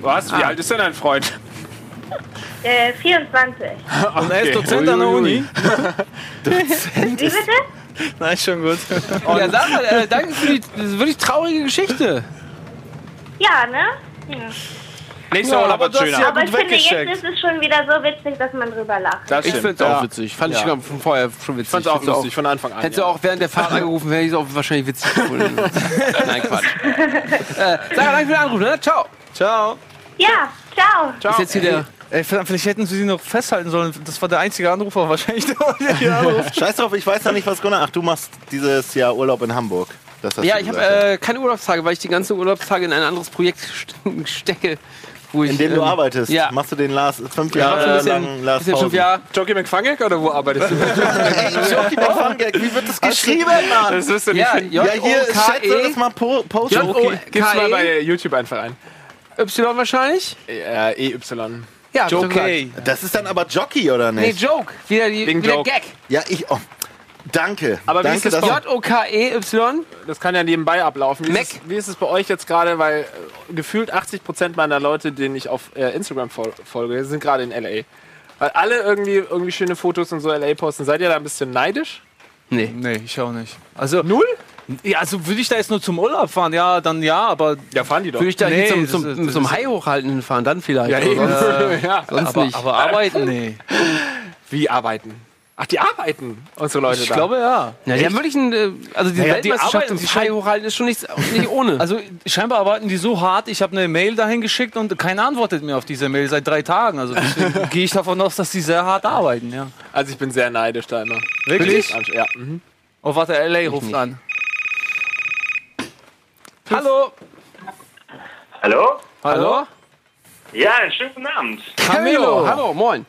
Was? Wie alt ist denn dein Freund? *laughs* Äh, 24. *laughs* Und er ist Okay. Dozent an der Uni. *laughs* Wie bitte? Nein, schon gut. *laughs* Ja, sag mal, äh, danke für die das ist wirklich traurige Geschichte. Ja, ne? Ja. Nächster Ja, Urlaub aber hast schöner. ja- Aber ich finde, jetzt ist es schon wieder so witzig, dass man drüber lacht. Das Ich finde es auch witzig. Fand Ja. ich schon von vorher schon witzig. Ich fand's auch Find's lustig von Anfang an. Hättest du ja. auch während der Fahrt angerufen, hätte ich es auch wahrscheinlich witzig gefunden. Nein, Quatsch. Äh, Sarah, danke für den Anruf, ne? Ciao. Ciao. Ja, ciao. Ciao. Ist jetzt hier der. Ey, vielleicht hätten sie sie noch festhalten sollen. Das war der einzige Anrufer wahrscheinlich. *laughs* Der hier anruft. *laughs* Scheiß drauf, ich weiß ja nicht, was Gunnar. Ach, du machst dieses Jahr Urlaub in Hamburg. Das hast Ja, du ich habe äh, keine Urlaubstage, weil ich die ganzen Urlaubstage in ein anderes Projekt st- *laughs* stecke. Wo ich, in dem du ähm, arbeitest. Ja. Machst du den Lars, fünf Ja, Jahre ein bisschen, lang Lars bisschen fünf. Jahre. Jockey McFungek oder wo arbeitest du? Ey, Jockey McFungek, wie wird das geschrieben, Mann? Das wirst du nicht Ja, finden. Ja, hier, schätze das mal po posten. Gib's mal bei YouTube einfach ein. Y wahrscheinlich? Äh, EY. Ja. Okay. Das ist dann aber Jockey, oder Nee, nicht? Joke. Wieder, die, Wegen wieder Joke. Gag. Ja, ich. Oh, danke. Aber wie danke, ist das bei- J-O-K-E-Y. Das kann ja nebenbei ablaufen. Wie, Mac. ist, es, wie ist es bei euch jetzt gerade? Weil äh, gefühlt 80% meiner Leute, denen ich auf äh, Instagram fol folge, sind gerade in LA. Weil alle irgendwie, irgendwie schöne Fotos und so LA posten. Seid ihr da ein bisschen neidisch? Nee. Nee, ich auch nicht. Also, Null? Ja, also würde ich da jetzt nur zum Urlaub fahren? Ja, dann ja, aber. Ja, fahren die doch. Würde ich da Nee, zum, zum, zum ist- Hai hochhalten hinfahren, dann vielleicht. ja, aber eben. sonst, *laughs* ja. sonst Aber, nicht. aber arbeiten? Nee. *laughs* Wie arbeiten? Ach, die arbeiten, unsere Leute Ich da. glaube ja. ja, die haben wirklich ein, äh, also die die Weltmeisterschaft arbeiten- im die Hai hochhalten ist schon nicht, nicht ohne. *laughs* Also scheinbar arbeiten die so hart. Ich habe eine Mail dahin geschickt und keiner antwortet mir auf diese Mail seit drei Tagen. Also gehe ich davon aus, dass die sehr hart arbeiten. Ja. Also ich bin sehr neidisch da immer. Wirklich? Ja. Mhm. Oh, warte, LA ruft nicht. an. Hallo. Hallo? Hallo? Ja, einen schönen guten Abend. Camillo. Hallo, moin.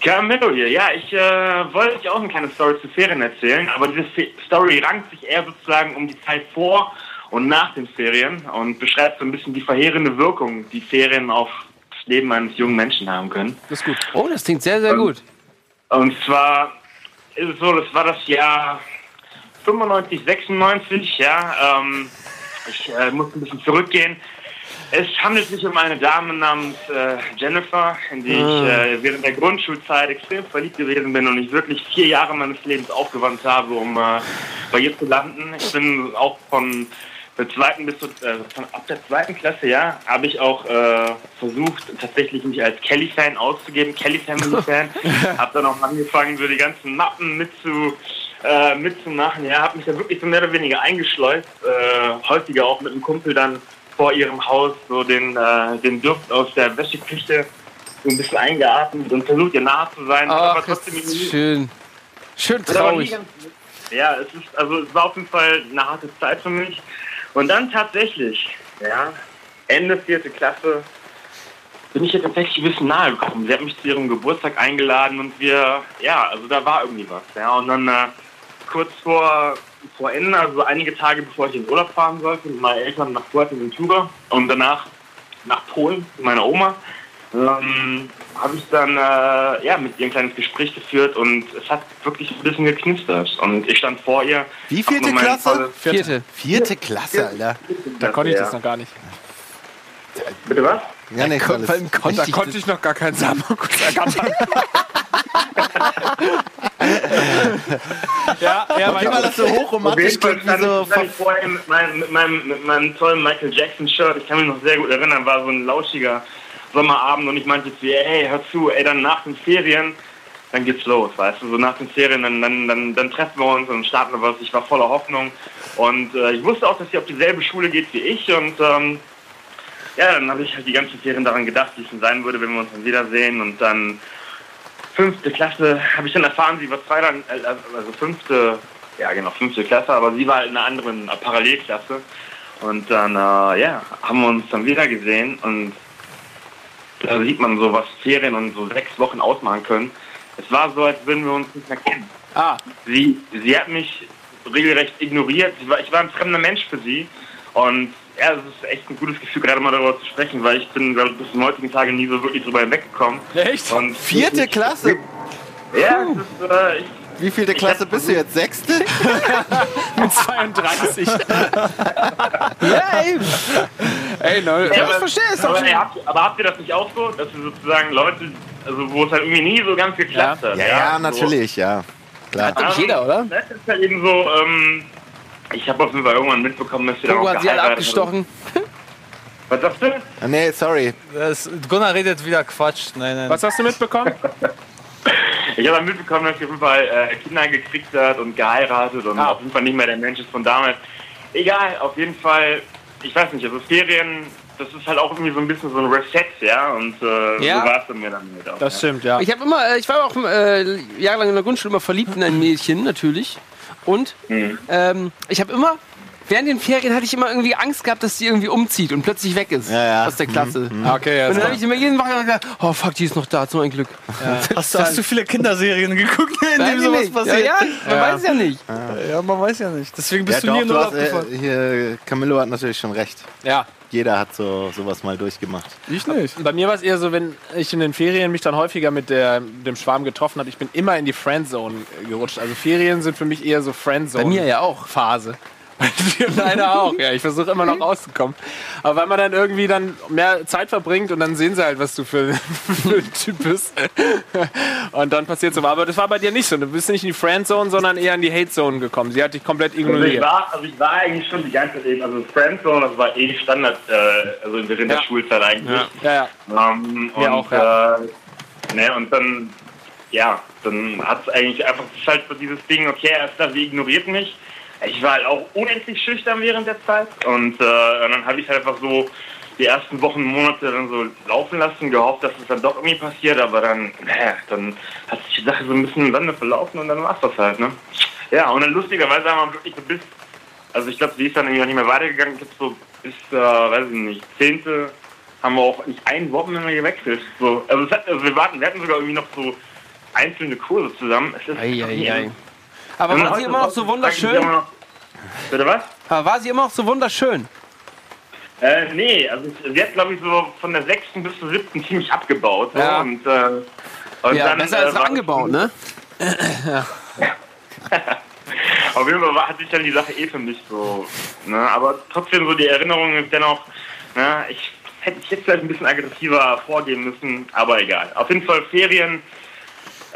Camillo hier. Ja, ich äh, wollte euch auch eine kleine Story zu Ferien erzählen, aber diese Fe Story rankt sich eher sozusagen um die Zeit vor und nach den Ferien und beschreibt so ein bisschen die verheerende Wirkung, die Ferien auf das Leben eines jungen Menschen haben können. Das ist gut. Oh, das klingt sehr, sehr gut. Und zwar ist es so, das war das Jahr 95, 96, ja. Ähm, ich äh, muss ein bisschen zurückgehen. Es handelt sich um eine Dame namens äh, Jennifer, in die ich äh, während der Grundschulzeit extrem verliebt gewesen bin und ich wirklich vier Jahre meines Lebens aufgewandt habe, um äh, bei ihr zu landen. Ich bin auch von der zweiten bis zur, äh, von ab der zweiten Klasse, ja, habe ich auch äh, versucht, tatsächlich mich als Kelly-Fan auszugeben, Kelly Family-Fan. *laughs* habe dann auch angefangen, so die ganzen Mappen mitzu, äh, mitzumachen. Ja, habe mich da wirklich so mehr oder weniger eingeschleust. Äh, häufiger auch mit einem Kumpel dann vor ihrem Haus so den, äh, den Duft aus der Wäscheküche so ein bisschen eingeatmet und versucht ihr nahe zu sein. Ach, schön. Schön traurig. ganz- Ja, es ist, also es war auf jeden Fall eine harte Zeit für mich. Und dann tatsächlich, ja, Ende vierte Klasse, bin ich ihr tatsächlich ein bisschen nahe gekommen. Sie hat mich zu ihrem Geburtstag eingeladen und wir, ja, also da war irgendwie was. Ja, und dann äh, kurz vor, vor Ende, also einige Tage bevor ich in Urlaub fahren sollte, mit meinen Eltern nach Fuerteventura und danach nach Polen zu meiner Oma, ähm, habe ich dann äh, ja, mit ihr ein kleines Gespräch geführt und es hat wirklich ein bisschen geknistert. Und ich stand vor ihr. Wie vierte Klasse? tolles- Vierte. Vierte Klasse, Alter. Da konnte ich ja. das noch gar nicht. Bitte was? Ja, nicht alles. Beim Da konnte ich noch gar keinen ergattern. *laughs* ja, ja, war das so Fall klingt, wie so ich vorher mit meinem, mit, meinem, mit meinem tollen Michael Jackson-Shirt. Ich kann mich noch sehr gut erinnern, war so ein lauschiger Sommerabend und ich meinte zu ihr, ey, hör zu, ey, dann nach den Ferien, dann geht's los, weißt du, so nach den Ferien, dann, dann, dann, dann treffen wir uns und starten wir was. Ich war voller Hoffnung und äh, ich wusste auch, dass sie auf dieselbe Schule geht wie ich und ähm, ja, dann habe ich halt die ganzen Ferien daran gedacht, wie es denn sein würde, wenn wir uns dann wiedersehen und dann fünfte Klasse habe ich dann erfahren, sie war zwei dann, äh, also fünfte, ja genau, fünfte Klasse, aber sie war halt in einer anderen äh, Parallelklasse. Und dann, äh, ja, haben wir uns dann wieder gesehen und da sieht man so, was Ferien und so sechs Wochen ausmachen können. Es war so, als würden wir uns nicht mehr kennen. Ah, Sie, sie hat mich regelrecht ignoriert. Sie war, ich war ein fremder Mensch für sie. Und ja, es ist echt ein gutes Gefühl, gerade mal darüber zu sprechen, weil ich bin, glaube ich, bis zum heutigen Tage nie so wirklich drüber hinweggekommen. echt? Und Vierte Klasse? Ja, es ist, äh, ich, Wie vielte Klasse bist du jetzt? Sechste? *laughs* Mit 32. *laughs* Ja, eben. Ey, no, Ja, ich verstehe es doch aber, ey, habt, aber habt ihr das nicht auch so, dass ihr sozusagen Leute, also wo es halt irgendwie nie so ganz geklappt hat? Ja, ja, natürlich, ja. Klar. Doch nicht jeder, oder? Das ist halt eben so, ähm, ich habe auf jeden Fall irgendwann mitbekommen, dass wir dann Togo auch hat sie alle geheiratet abgestochen. Was sagst du? Ah, Nee, sorry. Das, Gunnar redet wieder Quatsch. Nein, nein. Was hast du mitbekommen? *laughs* Ich habe dann mitbekommen, dass sie auf jeden Fall äh, Kinder gekriegt hat und geheiratet und Ah. auf jeden Fall nicht mehr der Mensch ist von damals. Egal, auf jeden Fall, ich weiß nicht, also Ferien, das ist halt auch irgendwie so ein bisschen so ein Reset, ja, und äh, Ja. so war es dann mir dann halt auch. Das ja. stimmt, ja. Ich habe immer, äh, ich war auch äh, jahrelang in der Grundschule immer verliebt in ein Mädchen, natürlich. Und Mhm. ähm, ich habe immer, während den Ferien hatte ich immer irgendwie Angst gehabt, dass sie irgendwie umzieht und plötzlich weg ist Ja, ja. aus der Klasse. Ah, Okay, ja, Und dann habe ich immer jeden Woche gedacht, oh fuck, die ist noch da, so ein Glück. *laughs* Hast, du- hast du viele Kinderserien geguckt, in Weiß denen sowas nicht. passiert? Ja, ja, man Ja. weiß ja nicht. Ja, man weiß ja nicht. Deswegen Ja, bist du nie doch, in du Urlaub hast, äh, hier, Camillo hat natürlich schon recht. ja. Jeder hat so sowas mal durchgemacht. Ich nicht. Bei mir war es eher so, wenn ich in den Ferien mich dann häufiger mit der, dem Schwarm getroffen habe, ich bin immer in die Friendzone gerutscht. Also Ferien sind für mich eher so Friendzone. Bei mir ja auch. Phase. *laughs* Leider auch, ja. Ich versuche immer noch rauszukommen. Aber weil man dann irgendwie dann mehr Zeit verbringt und dann sehen sie halt, was du für, *laughs* für ein Typ bist. Und dann passiert so. Aber das war bei dir nicht so. Du bist nicht in die Friendzone, sondern eher in die Hatezone gekommen. Sie hat dich komplett Also ich, ignoriert. war, also ich war eigentlich schon die ganze Zeit eben, also Friendzone, das war eh Standard, äh, also während Ja. der Schulzeit eigentlich. Ja, ja. Ähm, Mir und, auch, ja. Äh, ne, und dann, ja, dann hat es eigentlich einfach, ist halt so dieses Ding, okay, er ist da, sie ignoriert mich. Ich war halt auch unendlich schüchtern während der Zeit und, äh, und dann habe ich halt einfach so die ersten Wochen, Monate dann so laufen lassen, gehofft, dass es dann doch irgendwie passiert, aber dann, naja, dann hat sich die Sache so ein bisschen im Sande verlaufen und dann war es das halt, ne? Ja, und dann lustigerweise haben wir wirklich so bis, also ich glaube, sie ist dann irgendwie auch nicht mehr weitergegangen, ich glaube so bis, äh, weiß ich nicht, zehnte haben wir auch nicht ein Wochenende mehr gewechselt. So, also, es hat, also wir, warten, wir hatten sogar irgendwie noch so einzelne Kurse zusammen. Es ist Ei, ei, ei. Aber war sie immer noch so wunderschön? noch- Bitte was? Aber war sie immer noch so wunderschön? Äh, nee, also sie hat, glaube ich, so von der sechsten bis zur siebten ziemlich abgebaut. So, Ja. Und, äh, und Ja, dann, besser als äh, angebaut, ne? *laughs* Auf jeden Fall hat sich dann die Sache eh für mich so. Ne? Aber trotzdem so die Erinnerung ist dennoch, ne? ich hätte ich jetzt vielleicht ein bisschen aggressiver vorgehen müssen, aber egal. Auf jeden Fall Ferien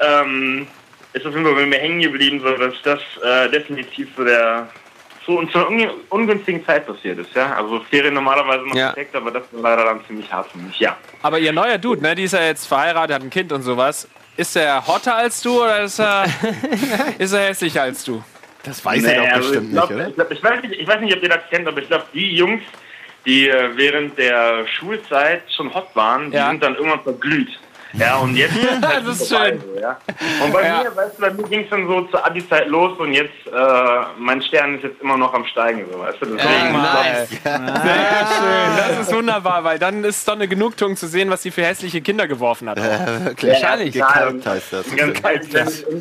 ähm, ist auf jeden Fall bei mir hängen geblieben, so dass das äh, definitiv so der so und zu einer un ungünstigen Zeit passiert ist, ja. Also Ferien normalerweise noch Ja. perfekt, aber das war leider dann ziemlich hart für mich, ja. Aber ihr neuer Dude, ne, die ist ja jetzt verheiratet, hat ein Kind und sowas. Ist er hotter als du oder ist er, *laughs* ist er hässlicher als du? Das weiß er doch also bestimmt ich, glaub, nicht, oder? Ich, glaub, ich, weiß nicht, ich weiß nicht, ob ihr das kennt, aber ich glaube, die Jungs, die äh, während der Schulzeit schon hot waren, die Ja. sind dann irgendwann verglüht. Ja, und jetzt das ist schön. So, ja. Und bei Ja. mir, weißt du, bei mir ging es dann so zur Abi-Zeit los und jetzt, äh, mein Stern ist jetzt immer noch am Steigen, so, weißt du, deswegen. nice. Sehr schön, das ist wunderbar, weil dann ist doch eine Genugtuung zu sehen, was sie für hässliche Kinder geworfen hat. Wirklich. Wahrscheinlich. Gekalbt heißt das. Wenn,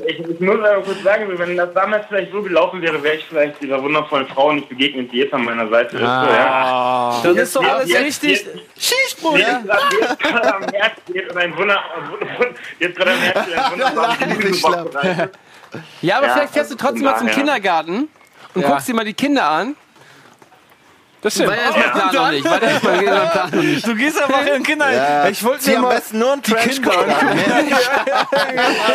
ich, ich muss aber kurz sagen, wenn das damals vielleicht so gelaufen wäre, wäre ich vielleicht dieser wundervollen Frau nicht begegnet, die jetzt an meiner Seite ist. So, ja. Das ist so Jetzt- alles jetzt- richtig. jetzt- Schießbrot! Jetzt gerade jetzt gerade am Herz geht und ein Wunder, jetzt gerade am Herz geht ein wunderbares Gemüsebock bereitet. Ja, aber Ja, vielleicht fährst du trotzdem mal zum. Kindergarten und Ja. guckst dir mal die Kinder an. Das stimmt. Weil erstmal Plan noch nicht. Weil erstmal Plan noch nicht. Du gehst einfach in den Kinder. Ja. Ich wollte dir am mal. besten nur einen Trenchcoat an. *laughs*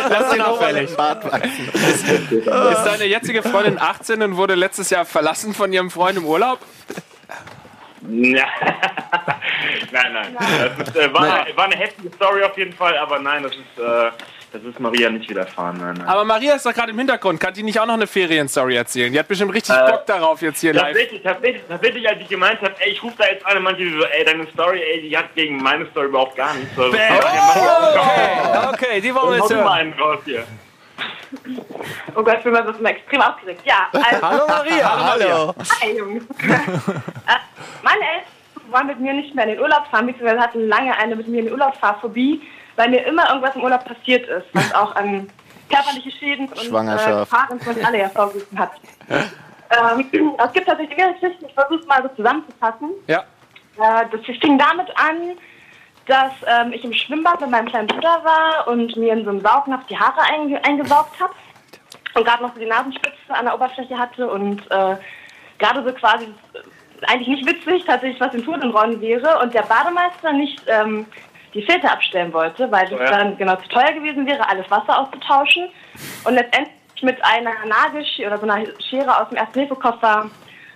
Das ist unauffällig. Bart wachsen. Ist deine jetzige Freundin 18 und wurde letztes Jahr verlassen von ihrem Freund im Urlaub? *laughs* Nein, nein. Das ist, äh, war, Eine, war eine heftige Story auf jeden Fall, aber nein, das ist, äh, das ist Maria nicht widerfahren. Nein, nein. Aber Maria ist doch gerade im Hintergrund. Kann die nicht auch noch eine Ferienstory erzählen? Die hat bestimmt richtig Bock darauf jetzt hier live. Tatsächlich, tatsächlich, tatsächlich, als ich gemeint habe, ey, ich rufe da jetzt an und manche so, ey, deine Story, ey, die hat gegen meine Story überhaupt gar nichts. So, Okay, okay, die wollen wir jetzt du mal hören. einen raus hier. Oh Gott, ich bin mal so extrem aufgeregt. Ja, *laughs* also, Hallo Maria. Hallo. hi Jungs. äh, meine Eltern wollen mit mir nicht mehr in den Urlaub fahren, beziehungsweise hatten lange eine mit mir in den Urlaubsfahrphobie, weil mir immer irgendwas im Urlaub passiert ist, was *laughs* auch an körperliche Schäden und Schwangerschaft. äh, Fahrenskontrolle hervorgerufen hat. Ähm, es gibt tatsächlich mehrere Geschichten, ich versuche es mal so zusammenzufassen. Ja. Äh, das fing damit an, dass ähm, ich im Schwimmbad mit meinem kleinen Bruder war und mir in so einem Saugnapf die Haare einge eingesaugt habe und gerade noch so die Nasenspitze an der Oberfläche hatte und äh, gerade so quasi äh, eigentlich nicht witzig, tatsächlich was in Turnenrollen wäre und der Bademeister nicht ähm, die Filter abstellen wollte, weil das Oh ja. dann genau zu teuer gewesen wäre, alles Wasser auszutauschen und letztendlich mit einer Nagelschere oder so einer Schere aus dem Erste-Hilfe-Koffer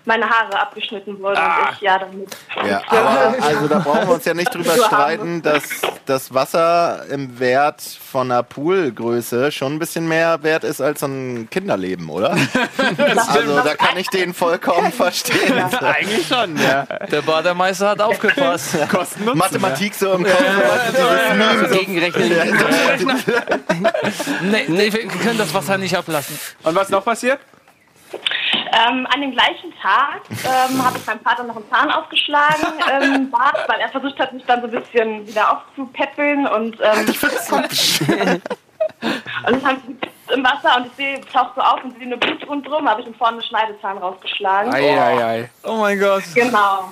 meine Haare abgeschnitten wurde und ich ja damit Ja, aber also da brauchen wir uns ja nicht drüber *laughs* streiten, dass das Wasser im Wert von einer Poolgröße schon ein bisschen mehr wert ist als so ein Kinderleben, oder? *laughs* Also da kann ich den vollkommen *laughs* verstehen. Eigentlich schon, ja. Der Bademeister hat aufgepasst. Kosten Mathematik so im Kopf, Gegenrechnen. Nee, wir können das Wasser nicht ablassen. Und was noch passiert? Ähm, an dem gleichen Tag ähm, habe ich meinem Vater noch einen Zahn ausgeschlagen, ähm, *laughs* Bart, weil er versucht hat, mich dann so ein bisschen wieder aufzupäppeln und ähm, *laughs* und dann haben sie gepupst im Wasser und ich sehe, taucht so auf und sehe eine Blut rundherum, habe ich ihm vorne einen Schneidezahn rausgeschlagen. Eieiei. Oh mein Gott. Genau.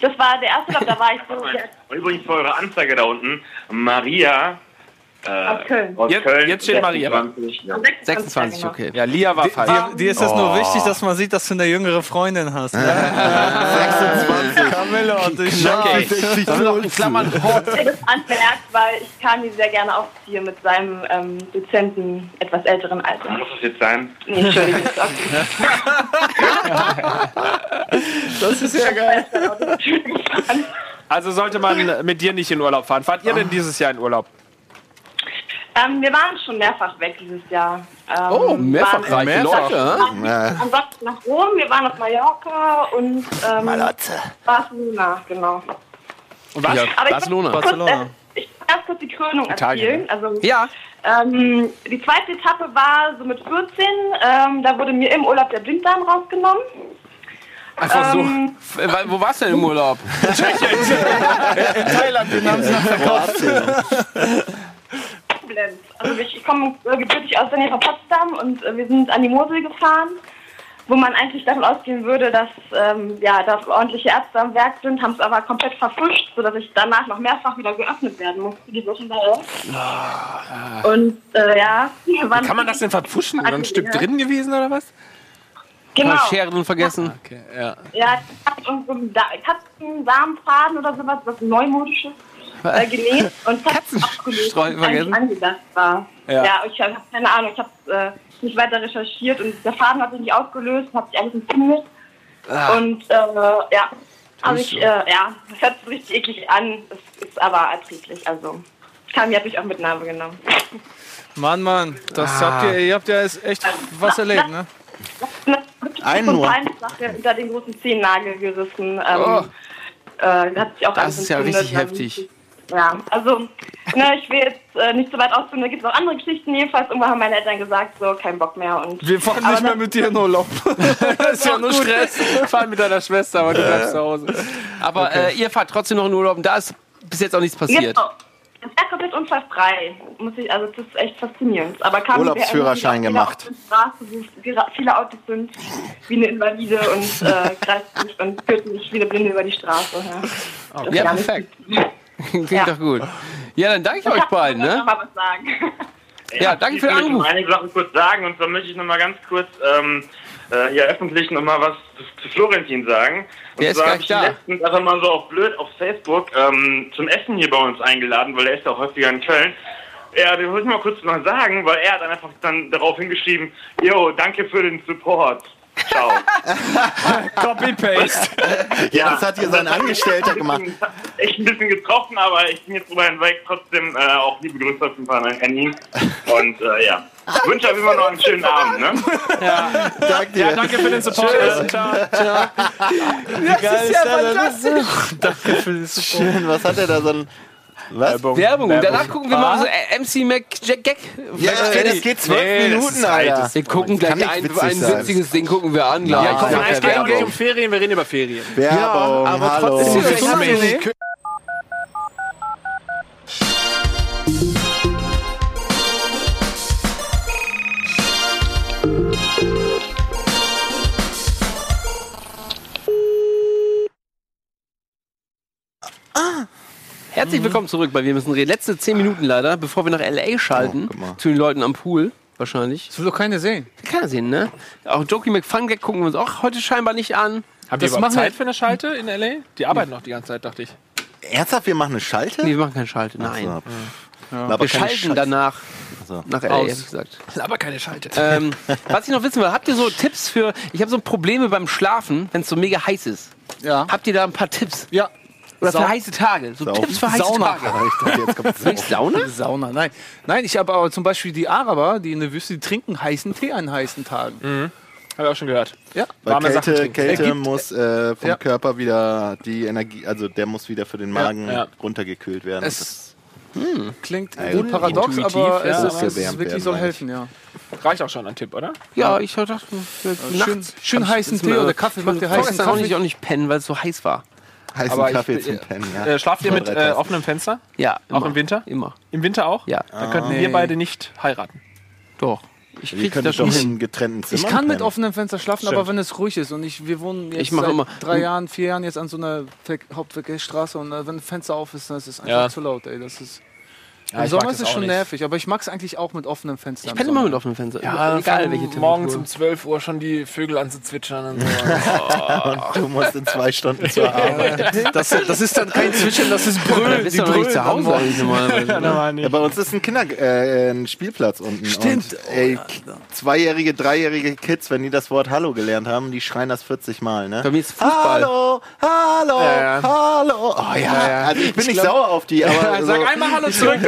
Das war der erste Urlaub, da war ich so Und übrigens für eure Anzeige da unten, Maria aus Köln. aus Jetzt- Köln. jetzt steht Maria. 26, ja. 26, genau. okay. Ja, Lia war falsch. Dir, dir ist es nur wichtig, dass man sieht, dass du eine jüngere Freundin hast. Ne? *laughs* 26. Camilla, du Okay. In Klammern Hort. Ich habe das anmerkt, weil ich Kami sehr gerne aufziehe mit seinem ähm, dezenten, etwas älteren Alter. Muss das jetzt sein? Nee, Entschuldigung. *laughs* Das ist ja geil. *laughs* Also sollte man mit dir nicht in Urlaub fahren. Fahrt ihr denn dieses Jahr in Urlaub? Ähm, wir waren schon mehrfach weg dieses Jahr. Ähm, Oh, mehrfach waren reiche Leute. Ja. Sonntag nach Rom, wir waren auf Mallorca und ähm, Barcelona, genau. Und was? Aber Barcelona. Ich, Barcelona. äh, ich will erst kurz die Krönung Italien, erzählen. Also, Ja, ähm, die zweite Etappe war so mit 14. Ähm, da wurde mir im Urlaub der Blinddarm rausgenommen. einfach Ähm, so. F- Wo warst du denn im Urlaub? *laughs* Thailand, den haben sie noch verkauft. Koblenz. Also ich, ich komme äh, gebürtig aus der Nähe von Potsdam und äh, wir sind an die Mosel gefahren. wo man eigentlich davon ausgehen würde, dass ähm, ja, da ordentliche Ärzte am Werk sind, haben es aber komplett verfuscht, sodass ich danach noch mehrfach wieder geöffnet werden musste, die Wochen darauf. Und äh, ja, Kann man das denn verpfuschen? Ist da ein Stück Ja. drin gewesen oder was? Genau. Scheren vergessen. Okay, ja. Ja, ich habe so einen Da- Katzensamenfaden oder sowas, was Neumodisches, äh, genäht und hat abgelöst, vergessen? angedacht war. Ja. Ja, ich habe keine Ahnung, ich habe äh, nicht weiter recherchiert und der Faden hat sich nicht ausgelöst, hat sich alles entzündet. Und äh, ja, also ich, äh, ja, das hört sich richtig eklig an, es ist aber erträglich, also Kami hat mich auch mit Name genommen. *laughs* Mann, Mann, das habt ihr, ihr habt ja jetzt echt was erlebt, ne? Einen nur. eine Sache unter den großen Zehennagel gerissen. Ähm, Oh. äh, hat sich auch Das ist ja richtig heftig. Ja, also, ne, ich will jetzt äh, nicht so weit ausführen, da gibt es auch andere Geschichten. Jedenfalls, irgendwann haben meine Eltern gesagt, so, kein Bock mehr. Und Wir fahren nicht mehr mit dir in Urlaub. das *laughs* *laughs* ist ja nur Stress. Fahren mit deiner Schwester, aber du bleibst zu Hause. Aber äh, ihr fahrt trotzdem noch in Urlaub und da ist bis jetzt auch nichts passiert. Genau. Das ist komplett unfallfrei. Muss ich, also das ist echt faszinierend. Aber kam Urlaubsführerschein der gemacht. Straße, viele Autos sind, wie eine Invalide und äh, *laughs* greift mich und führt mich wie eine Blinde über die Straße. Ja, ist Ja, nicht perfekt. gut. *laughs* Klingt Ja. doch gut. Ja, dann danke ich euch beiden, Ich ne? noch mal was sagen. *laughs* Ja, danke für den ich will Anruf. einige Sachen kurz sagen und zwar möchte ich noch mal ganz kurz ähm, äh, hier öffentlich noch mal was zu, zu Florentin sagen. Und Der ist zwar gleich hab ich da. letztens einfach mal so auf blöd auf Facebook ähm, zum Essen hier bei uns eingeladen, weil er ist ja auch häufiger in Köln. Ja, den wollte ich mal kurz mal sagen, weil er hat dann einfach dann darauf hingeschrieben, jo, danke für den Support. Ciao. *laughs* Copy-Paste. Ja, das hat hier sein Angestellter gemacht. Echt ein bisschen getroffen, aber ich bin jetzt drüber hinweg. Trotzdem äh, auch liebe Grüße auf jeden Fall an ihn. Und äh, ja, ich wünsche euch immer noch einen schönen Abend. Ne? Danke dir. Ja, danke für den Support. Ciao. Geil ist ja fantastisch. Danke für das Support. Schön, was hat er da so ein. Was? Werbung. Und danach gucken wir mal so äh, MC Mac Jack Gag. Ja, ey, das geht zwölf Nee, Minuten. Alter. Wir gucken gleich ein, witzig ein witziges Ding gucken wir an. Ja, komm, der Es geht auch nicht Werbung. um Ferien, wir reden über Ferien. Werbung, aber hallo. trotzdem ist es so- Herzlich willkommen zurück bei Wir müssen reden. Letzte zehn Minuten leider, bevor wir nach L.A. schalten. Oh, guck mal. zu den Leuten am Pool. Wahrscheinlich. Das will doch keiner sehen. Keiner sehen, ne? Auch Jokey McFun Gag gucken wir uns auch heute scheinbar nicht an. Habt Das ihr überhaupt machen wir- Zeit für eine Schalte in L.A.? Die arbeiten noch die ganze Zeit, dachte ich. Ernsthaft, wir machen eine Schalte? Nee, wir machen keine Schalte, nein. So. Wir keine schalten Scheiße. danach So. nach L.A., Aus. ehrlich gesagt. Aber keine Schalte. ähm, *laughs* was ich noch wissen will, habt ihr so Tipps für. Ich habe so Probleme beim Schlafen, wenn es so mega heiß ist. Ja. Habt ihr da ein paar Tipps? Ja. Oder Sau- für heiße Tage? So Sau- Tipps für heiße Sauna. Tage. *laughs* Ich dachte, jetzt *laughs* Sauna? Sauna, nein. Nein, ich habe aber zum Beispiel die Araber, die in der Wüste, die trinken heißen Tee an heißen Tagen. Habe ich auch schon gehört. Ja. Weil warme Sachen Kälte, trinken. Kälte muss äh, vom Ja. Körper wieder die Energie, also der muss wieder für den Magen ja. runtergekühlt werden. Es klingt Also paradox, aber ja, es, ist, es ist wirklich soll helfen, ja. Reicht auch schon ein Tipp, oder? Ja, ich dachte, Schön, schön heißen Tee oder Kaffee macht dir heißen Vorgestern konnte ich auch nicht pennen, weil es so heiß war. Heißen aber ich Kaffee bin- zum Pennen, ja. Äh, schlaft ihr mit äh, offenem Fenster? Ja. Auch immer. im Winter? Immer. Im Winter auch? Ja, Dann könnten Nee. wir beide nicht heiraten. doch. Ich krieg das doch in getrennten Zimmern Ich kann mit offenem Fenster schlafen, Stimmt. aber wenn es ruhig ist und ich, wir wohnen jetzt Ich seit immer- drei Jahren, vier Jahren jetzt an so einer Ver Hauptverkehrsstraße und äh, wenn ein Fenster auf ist, dann ist es einfach Ja. zu laut, ey. Das ist Ja, Im ich Sommer mag ist es auch schon nicht. nervig, aber ich mag es eigentlich auch mit offenem Fenster. Ich im penne immer mit offenem Fenster. Ja, egal fangen welche morgens Temperatur. um 12 Uhr schon die Vögel an zu zwitschern und so. *laughs* Und du musst in zwei Stunden zur Arbeit. Das, das ist dann kein Zwitschern, das ist *laughs* Du Brüllen. bist doch noch nicht brüllen zu Hause eigentlich normalerweise. Ja, bei uns ist ein Kinder äh, ein Spielplatz unten. Stimmt. Und, ey, zweijährige, dreijährige Kids, wenn die das Wort Hallo gelernt haben, die schreien das 40 Mal, ne? Bei mir ist Fußball. Hallo, hallo, Ja, ja. hallo. Oh ja, also ich bin nicht sauer auf die, aber *laughs* Sag so, einmal Hallo zurück,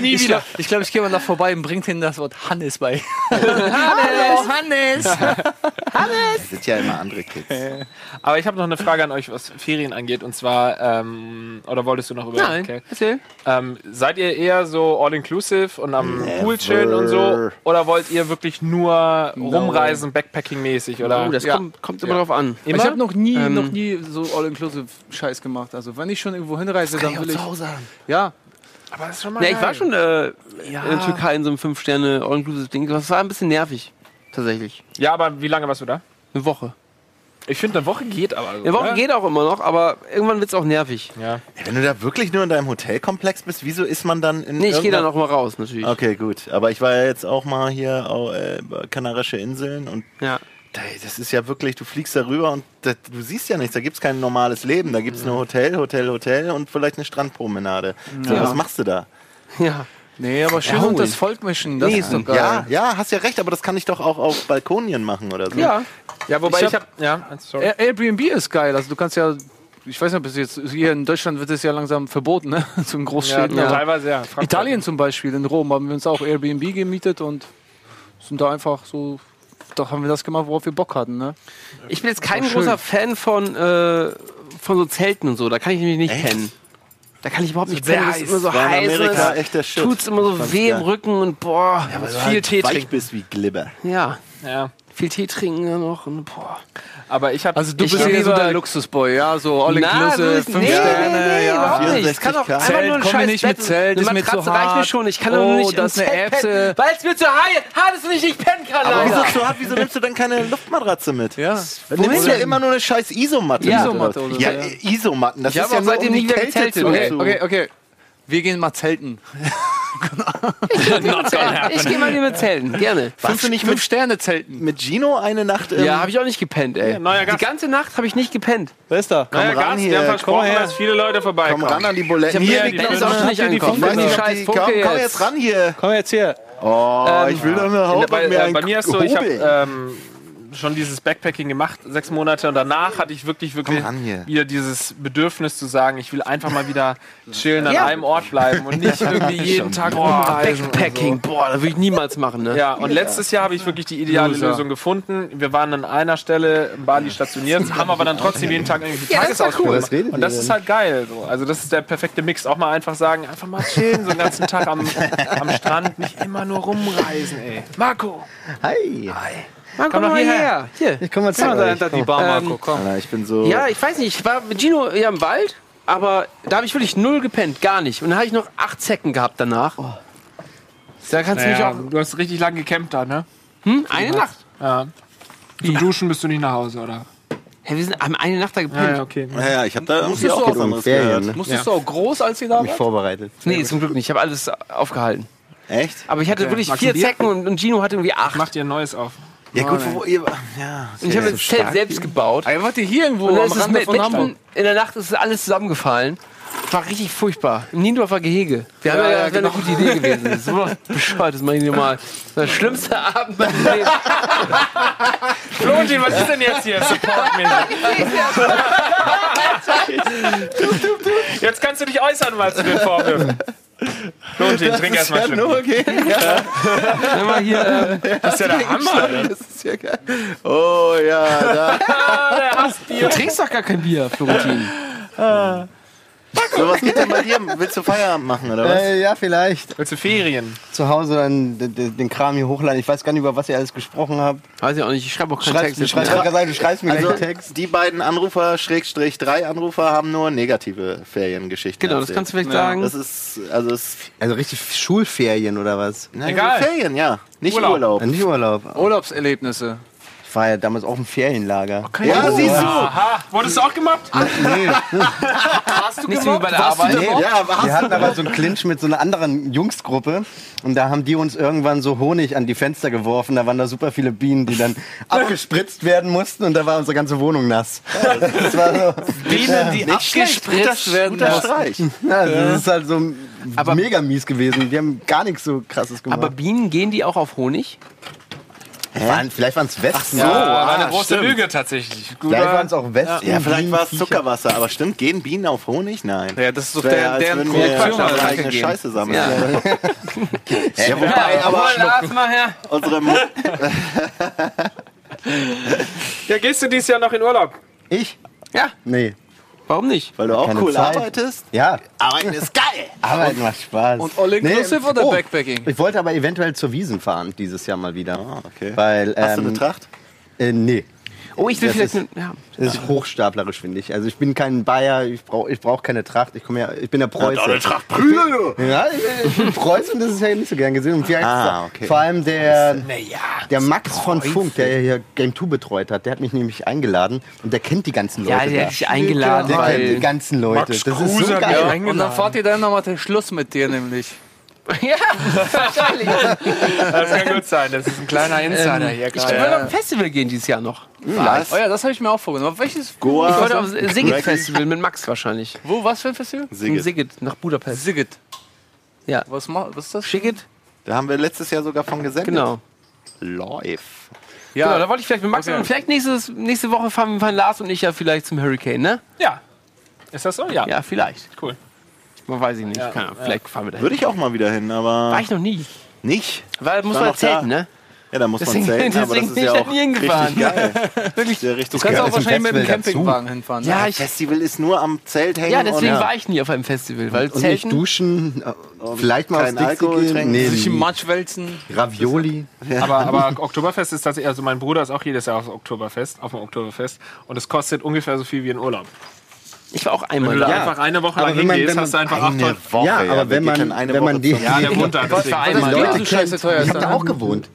nie Ich wieder. glaube, ich, glaub, ich gehe mal da vorbei und bringt ihnen das Wort Hannes bei. Hallo, *laughs* Hannes! das sind ja immer andere Kids. *laughs* Aber ich habe noch eine Frage an euch, was Ferien angeht. Und zwar, ähm, oder wolltest du noch über... Nein, Okay. erzähl. Ähm, seid ihr eher so all-inclusive und am Pool chillen und so? Oder wollt ihr wirklich nur rumreisen, Backpacking-mäßig? Oder Oh, das Ja. kommt, kommt immer drauf an. Ich habe noch nie, Ähm, noch nie so All-Inclusive-Scheiß gemacht. Also wenn ich schon irgendwo hinreise, dann will ich. Hause haben. Ja, Aber das ist schon mal Ja, ich war schon äh, Ja. in der Türkei in so einem 5-Sterne All-Inclusive-Ding. Das war ein bisschen nervig. Tatsächlich. Ja, aber wie lange warst du da? Eine Woche. Ich finde, eine Woche geht aber. Eine Woche oder? geht auch immer noch, aber irgendwann wird's auch nervig. Ja. Wenn du da wirklich nur in deinem Hotelkomplex bist, wieso ist man dann in Nee, ich gehe dann auch mal raus, natürlich. Okay, gut. Aber ich war ja jetzt auch mal hier au- äh, Kanarische Inseln und Ja. Das ist ja wirklich, du fliegst darüber und das, du siehst ja nichts. Da gibt es kein normales Leben. Da gibt es nur Hotel, Hotel, Hotel und vielleicht eine Strandpromenade. So, Ja. was machst du da? Ja. Nee, aber schön Ja, unter das. Volk mischen. Das Nee, ist doch geil. ja, ja, hast ja recht, aber das kann ich doch auch auf Balkonien machen oder so. Ja. ja, wobei Ich habe. Ja, sorry. Air- Airbnb ist geil. Also du kannst ja, ich weiß nicht, bis jetzt hier in Deutschland wird es ja langsam verboten, ne? Zu den Ja, Großstädten. Ja. Aber teilweise ja. Frankfurt. Italien zum Beispiel, in Rom haben wir uns auch Airbnb gemietet und sind da einfach so, da haben wir das gemacht, worauf wir Bock hatten, ne? Ich bin jetzt kein großer Fan von, äh, von so Zelten und so. Da kann ich mich nicht Echt? pennen. Da kann ich überhaupt nicht pennen. Das ist immer so War in heiß. Amerika und echt der Shit. Tut's immer so Fand's weh im geil. Rücken und boah. weil du viel halt Tee weich trinken. bist wie Glibber. Ja. Ja. Viel Tee trinken dann noch und boah. Aber ich habe. Also du Ich bist eher so der Luxusboy, ja, so all inclusive, fünf nee, Sterne, nee, nee, ja. überhaupt nicht. Es kann auch 64K. einfach Zelt, nur ein scheiß nicht mit Bett. Zelt, ist Eine mir zu Matratze reicht mir schon. Ich kann doch Oh, nicht das ist eine Zelt Erbse. pennen, Weil es mir zu hart ist und ich nicht pennen kann. Aber Alter. wieso, so hart, wieso nimmst du denn keine Luftmatratze mit? Ja. Du nimmst ja immer nur eine scheiß Isomatte. Ja. mit, Isomatte oder? Ja, so, ja. Isomatten. Das Ich ist ja auch nur, seitdem um die nie wieder Kälte gezeltet. zu, Okay, zu okay, okay. Wir gehen mal zelten. *laughs* *laughs* Ich gehe mal lieber zelten. Gerne. Warst du nicht Fünf mit, Sterne zelten. mit Gino eine Nacht im... Ja, habe ich auch nicht gepennt, ey. neuer Die ganze Nacht habe ich nicht gepennt. Wer ist da? Komm ran Gast, hier, wir haben komm versprochen, mal her. dass viele Leute vorbeikommen. Komm ran an die Buletten. Ich hab Hier, mir die Band ist auch schon nicht angekommen. Die die scheiß komm, komm jetzt. ran hier. Komm jetzt her. Oh, ich will doch eine Haut bei, mir äh, bei mir ist so, ich habe ähm, schon dieses Backpacking gemacht, sechs Monate, und danach hatte ich wirklich, wirklich wieder dieses Bedürfnis zu sagen, ich will einfach mal wieder chillen, an Ja. einem Ort bleiben und nicht irgendwie jeden Tag rumreisen. Backpacking, boah, das würde ich niemals machen, ne? Ja, und letztes Jahr habe ich wirklich die ideale Loser. Lösung gefunden. Wir waren an einer Stelle in Bali stationiert, haben aber dann trotzdem jeden Tag irgendwie Ja, das ist doch Tagesausflüge cool. Und das ist halt geil. So. Also das ist der perfekte Mix. Auch mal einfach sagen, einfach mal chillen, so einen ganzen Tag am, am Strand, nicht immer nur rumreisen, ey. Marco! Hi. Mann, Komm komm doch mal hierher. her. Hier. Ich komme mal zu Ja, da euch. hinter die Bar, Marco, Ähm, komm. Alter, ich bin so... Ja, ich weiß nicht, ich war mit Gino ja im Wald, aber da habe ich wirklich null gepennt, gar nicht. Und dann habe ich noch acht Zecken gehabt danach. Da kannst du Naja, mich du hast richtig lange gecampt da, ne? auch. Hm? Eine Nacht. Ja. Zum Duschen bist du nicht nach Hause, oder? Hä, wir sind haben eine Nacht da gepennt. okay. Ja, ja, ich habe da irgendwie du auch auch was anderes Ferien, gehört. ne? Musstest du auch groß, als ihr da Mich wart? vorbereitet. Nee, zum Glück nicht. Ich habe alles aufgehalten. Echt? Aber ich hatte Okay. wirklich Magst du vier? Zecken und, und Gino hatte irgendwie acht. Mach dir ein neues auf. Ja gut, wo ihr... Ja, und ich habe das Zelt selbst gebaut. Ey, warte, hier irgendwo Und am ist es Rande mit, von Hamburg. mitten in der Nacht ist es alles zusammengefallen. War richtig furchtbar. Im Niendorfer Gehege. Wir haben Ja, ja, ja, das wäre genau. eine gute Idee gewesen. *laughs* Das ist so bescheuert, das mache ich nicht mal. Der schlimmste Abend meines Lebens. *laughs* Florentin, was ist denn jetzt hier? Supportmäßig. *laughs* Jetzt kannst du dich äußern mal zu den Vorwürfen. Florentin, trink erstmal ja schön. nur okay. Wenn wir hier, ähm, Das ist ja der Hammer. Das ist ja geil. Oh ja, da. *laughs* Ah, der hasst du trinkst doch gar kein Bier, Florentin. *laughs* So, was geht denn bei dir? Willst du Feierabend machen, oder was? Äh, ja, vielleicht. Willst du Ferien? Zu Hause dann den, Kram hier hochladen. Ich weiß gar nicht, über was ihr alles gesprochen habt. Weiß ich auch nicht, ich schreibe auch keinen Schreibst, Text. du, schreibst, sagen, du schreibst mir Also, gleich einen Text. die beiden Anrufer, Schrägstrich drei Anrufer, haben nur negative Feriengeschichten. Genau, das erzählt. kannst du vielleicht sagen. Das ist, also, es, Also richtig Schulferien oder was? na, Egal. Ferien, ja. Nicht Urlaub. Urlaub. Nicht Urlaub. Urlaubserlebnisse. Ich war ja damals auch im Ferienlager. Ja, siehst du. Aha, wurdest du auch gemobbt? *laughs* Nicht so wie bei der Arbeit. Nee, Ja, wir hatten aber so einen Clinch mit so einer anderen Jungsgruppe und da haben die uns irgendwann so Honig an die Fenster geworfen. Da waren da super viele Bienen, die dann *laughs* abgespritzt werden mussten und da war unsere ganze Wohnung nass. Das war so, *laughs* Bienen, die Nicht gespritzt werden Guter mussten. Streich. ja, das ist halt so Aber- mega mies gewesen. Die haben gar nichts so krasses gemacht. Aber Bienen gehen die auch auf Honig? Waren, vielleicht waren es Wespen. Ja, war ah, eine große stimmt. Lüge tatsächlich. Vielleicht waren es auch Wespen. Ja, vielleicht war es Zuckerwasser, aber stimmt, gehen Bienen auf Honig? Nein. Ja, das ist doch der, Alter. eigene gehen. Scheiße sammeln. *laughs* Ja. Ja, wobei, aber Lars mal her. unsere Mu *laughs* Ja, gehst du dieses Jahr noch in Urlaub? Ich? Ja, Nee. Warum nicht? weil du auch Keine cool Zeit. arbeitest. Ja, Arbeiten ist geil. *laughs* Arbeiten macht Spaß. Und all inclusive Nee, oder oh, Backpacking? Ich wollte aber eventuell zur Wiesen fahren, dieses Jahr mal wieder. Ah, okay. Weil, Hast du ähm, eine Tracht? Äh, nee. Oh, ich will Das vielleicht. ist- ja. Das ist hochstaplerisch, finde ich. Also ich bin kein Bayer, ich brauche ich brauch keine Tracht, ich komme ja, ich bin der Preuße. Ja, ich- ich bin Preuße und das ist ja nicht so gern gesehen. Und vielleicht Ah, okay. vor allem der, der Max von Funk, der hier Game 2 betreut hat, der hat mich nämlich eingeladen und der kennt die ganzen Leute. Ja, der da. hat dich eingeladen, Der kennt die ganzen Leute. das ist so geil. Und dann fahrt ihr dann nochmal den Schluss mit dir nämlich. Ja, *laughs* wahrscheinlich. Das kann gut sein. Das ist ein kleiner Insider hier. Ich will auf ein Festival gehen dieses Jahr noch. Was? Oh ja, das habe ich mir auch vorgenommen. Aber welches? Goa? Ich wollte auf das Sigit Reggae? Festival mit Max wahrscheinlich. Wo, was für ein Festival? In Sigget. Sigit nach Budapest. Sigit. Ja. Was, was ist das? Sigit? Da haben wir letztes Jahr sogar von gesendet. Genau. Live. Genau, da wollte ich vielleicht mit Max Okay. und vielleicht nächstes, nächste Woche fahren, fahren Lars und ich ja vielleicht zum Hurricane, ne? Ja. Ist das so? Ja. Ja, vielleicht. Cool. Man weiß ich nicht. Ja, Keine Ahnung, ja. Vielleicht fahren wir da hin. Würde ich auch mal wieder hin, aber War ich noch nie. nicht. Weil muss man zelten, ne? Ja, da muss Deswegen- man zelten, aber das deswegen ist bin ja ich auch hingefahren. richtig geil. *laughs* Wirklich sehr richtig Du kannst geil. auch wahrscheinlich mit dem. Campingwagen hinfahren. Ja, ne? ich, Festival ist nur am Zelt hängen ja, deswegen und war ich nie auf einem Festival. Weil Und nicht Zelten. duschen, vielleicht mal aufs Alkohol gehen. trinken. Nee, Sich im Matsch wälzen. Ravioli. Aber, aber Oktoberfest ist tatsächlich, also mein Bruder ist auch jedes Jahr auf dem Oktoberfest, auf dem Oktoberfest und es kostet ungefähr so viel wie ein Urlaub. Ich war auch Wenn einmal du da da. einfach eine Woche Aber lang wenn man- hingehst, wenn man hast du einfach acht. Woche. Ja, aber wenn man- eine wenn man Woche die- Ja, der da. Ich war einmal Bier da. so scheiße teuer Ich habe da ne? auch gewohnt.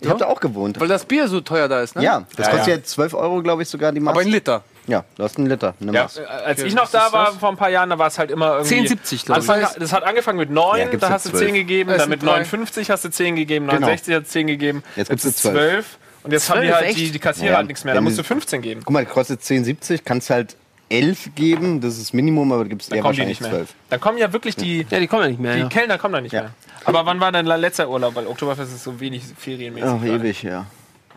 Ich habe da auch gewohnt. Weil das Bier so teuer da ist, ne? Ja, das Ja, kostet ja. jetzt 12 Euro, glaube ich, sogar die Maß. Aber ein Liter. ja, du hast einen Liter. Eine Ja, Maß. äh, als ich noch da war, vor ein paar Jahren, da war es halt immer irgendwie... 10,70 glaub ich. Anfang, Das hat angefangen mit 9, Ja, da hast du 12. 10 gegeben, Es dann mit drei. 59 hast du 10 gegeben, Genau. 69 hast du 10 gegeben, Jetzt gibt's ist eine 12. Und jetzt haben die 12, halt die, die Kassierer Ja, halt nichts mehr, da wenn musst du 15 geben. Guck mal, kostet 10,70, kannst halt 11 geben, das ist das Minimum, aber du gibst Dann eher wahrscheinlich nicht mehr. 12. Dann kommen ja wirklich die, Ja, die kommen ja nicht mehr. die Ja. Kellner kommen da nicht Ja. mehr. Aber wann war dein letzter Urlaub? Weil Oktoberfest ist so wenig ferienmäßig. Ach, gerade. ewig, ja.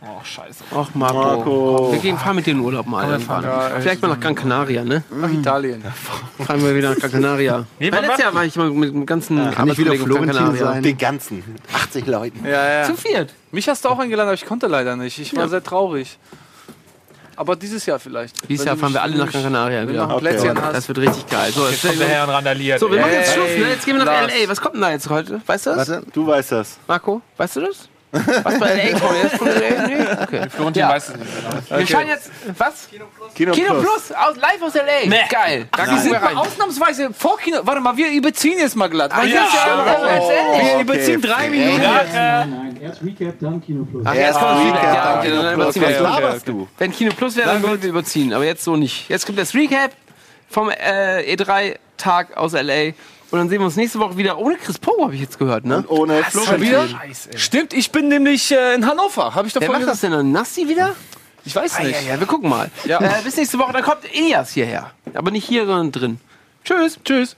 Oh, scheiße. Ach, Marco. Marco. Wir gehen, fahren mit den Urlaub mal. irgendwann. Vielleicht mal nach Gran Canaria, ne? Nach Italien. Fahren wir wieder nach Gran Canaria. *laughs* Nee, Weil letztes Jahr war ich mal mit dem ganzen Kann ich wieder Florentin Canaria. sein? Den ganzen. 80 Leuten. Ja, ja. Zu viert. Mich hast du auch eingeladen, aber ich konnte leider nicht. Ich war sehr traurig. Aber dieses Jahr vielleicht. Dieses Jahr fahren wir alle nach Gran Canaria Wenn du wieder. noch ein Plätzchen Okay. hast. Das wird richtig geil. So, Jetzt kommt der Herr und randaliert. so wir machen jetzt Schluss, ne? Jetzt gehen wir nach Lars. L.A. Was kommt denn da jetzt heute? Weißt du das? Warte, Du weißt das. Marco, weißt du das? Was bei L.A. kommt jetzt von L.A.? Nee? Okay. Florentin Ja. weiß es nicht genau. Wir schauen jetzt, was? Kino, Kino Plus. Plus, aus, live aus L.A. Geil. Da Wir sind mal ausnahmsweise vor Kino. Warte mal, wir überziehen jetzt mal glatt. Weil ja, ja, stimmt. wir Okay, überziehen drei fair. Minuten. Nein, erst Recap, dann Kino Plus. Ach, Erst kommt Recap. Ja, dann okay, Kino dann Plus. überziehen wir Was laberst du? Wenn Kino Plus wäre, dann würden wir überziehen. Aber jetzt so nicht. Jetzt kommt das Recap vom äh, E3-Tag aus L.A. Und dann sehen wir uns nächste Woche wieder ohne Chris Poe, habe ich jetzt gehört, ne? Und ohne Schon wieder? Florentin. Stimmt, ich bin nämlich äh, in Hannover. Habe ich Wer macht das denn dann? Nassi wieder? Ich weiß Ja, nicht. ja, wir gucken mal. Ja. Äh, bis nächste Woche, dann kommt Elias hierher. Aber nicht hier, sondern drin. Tschüss. Tschüss.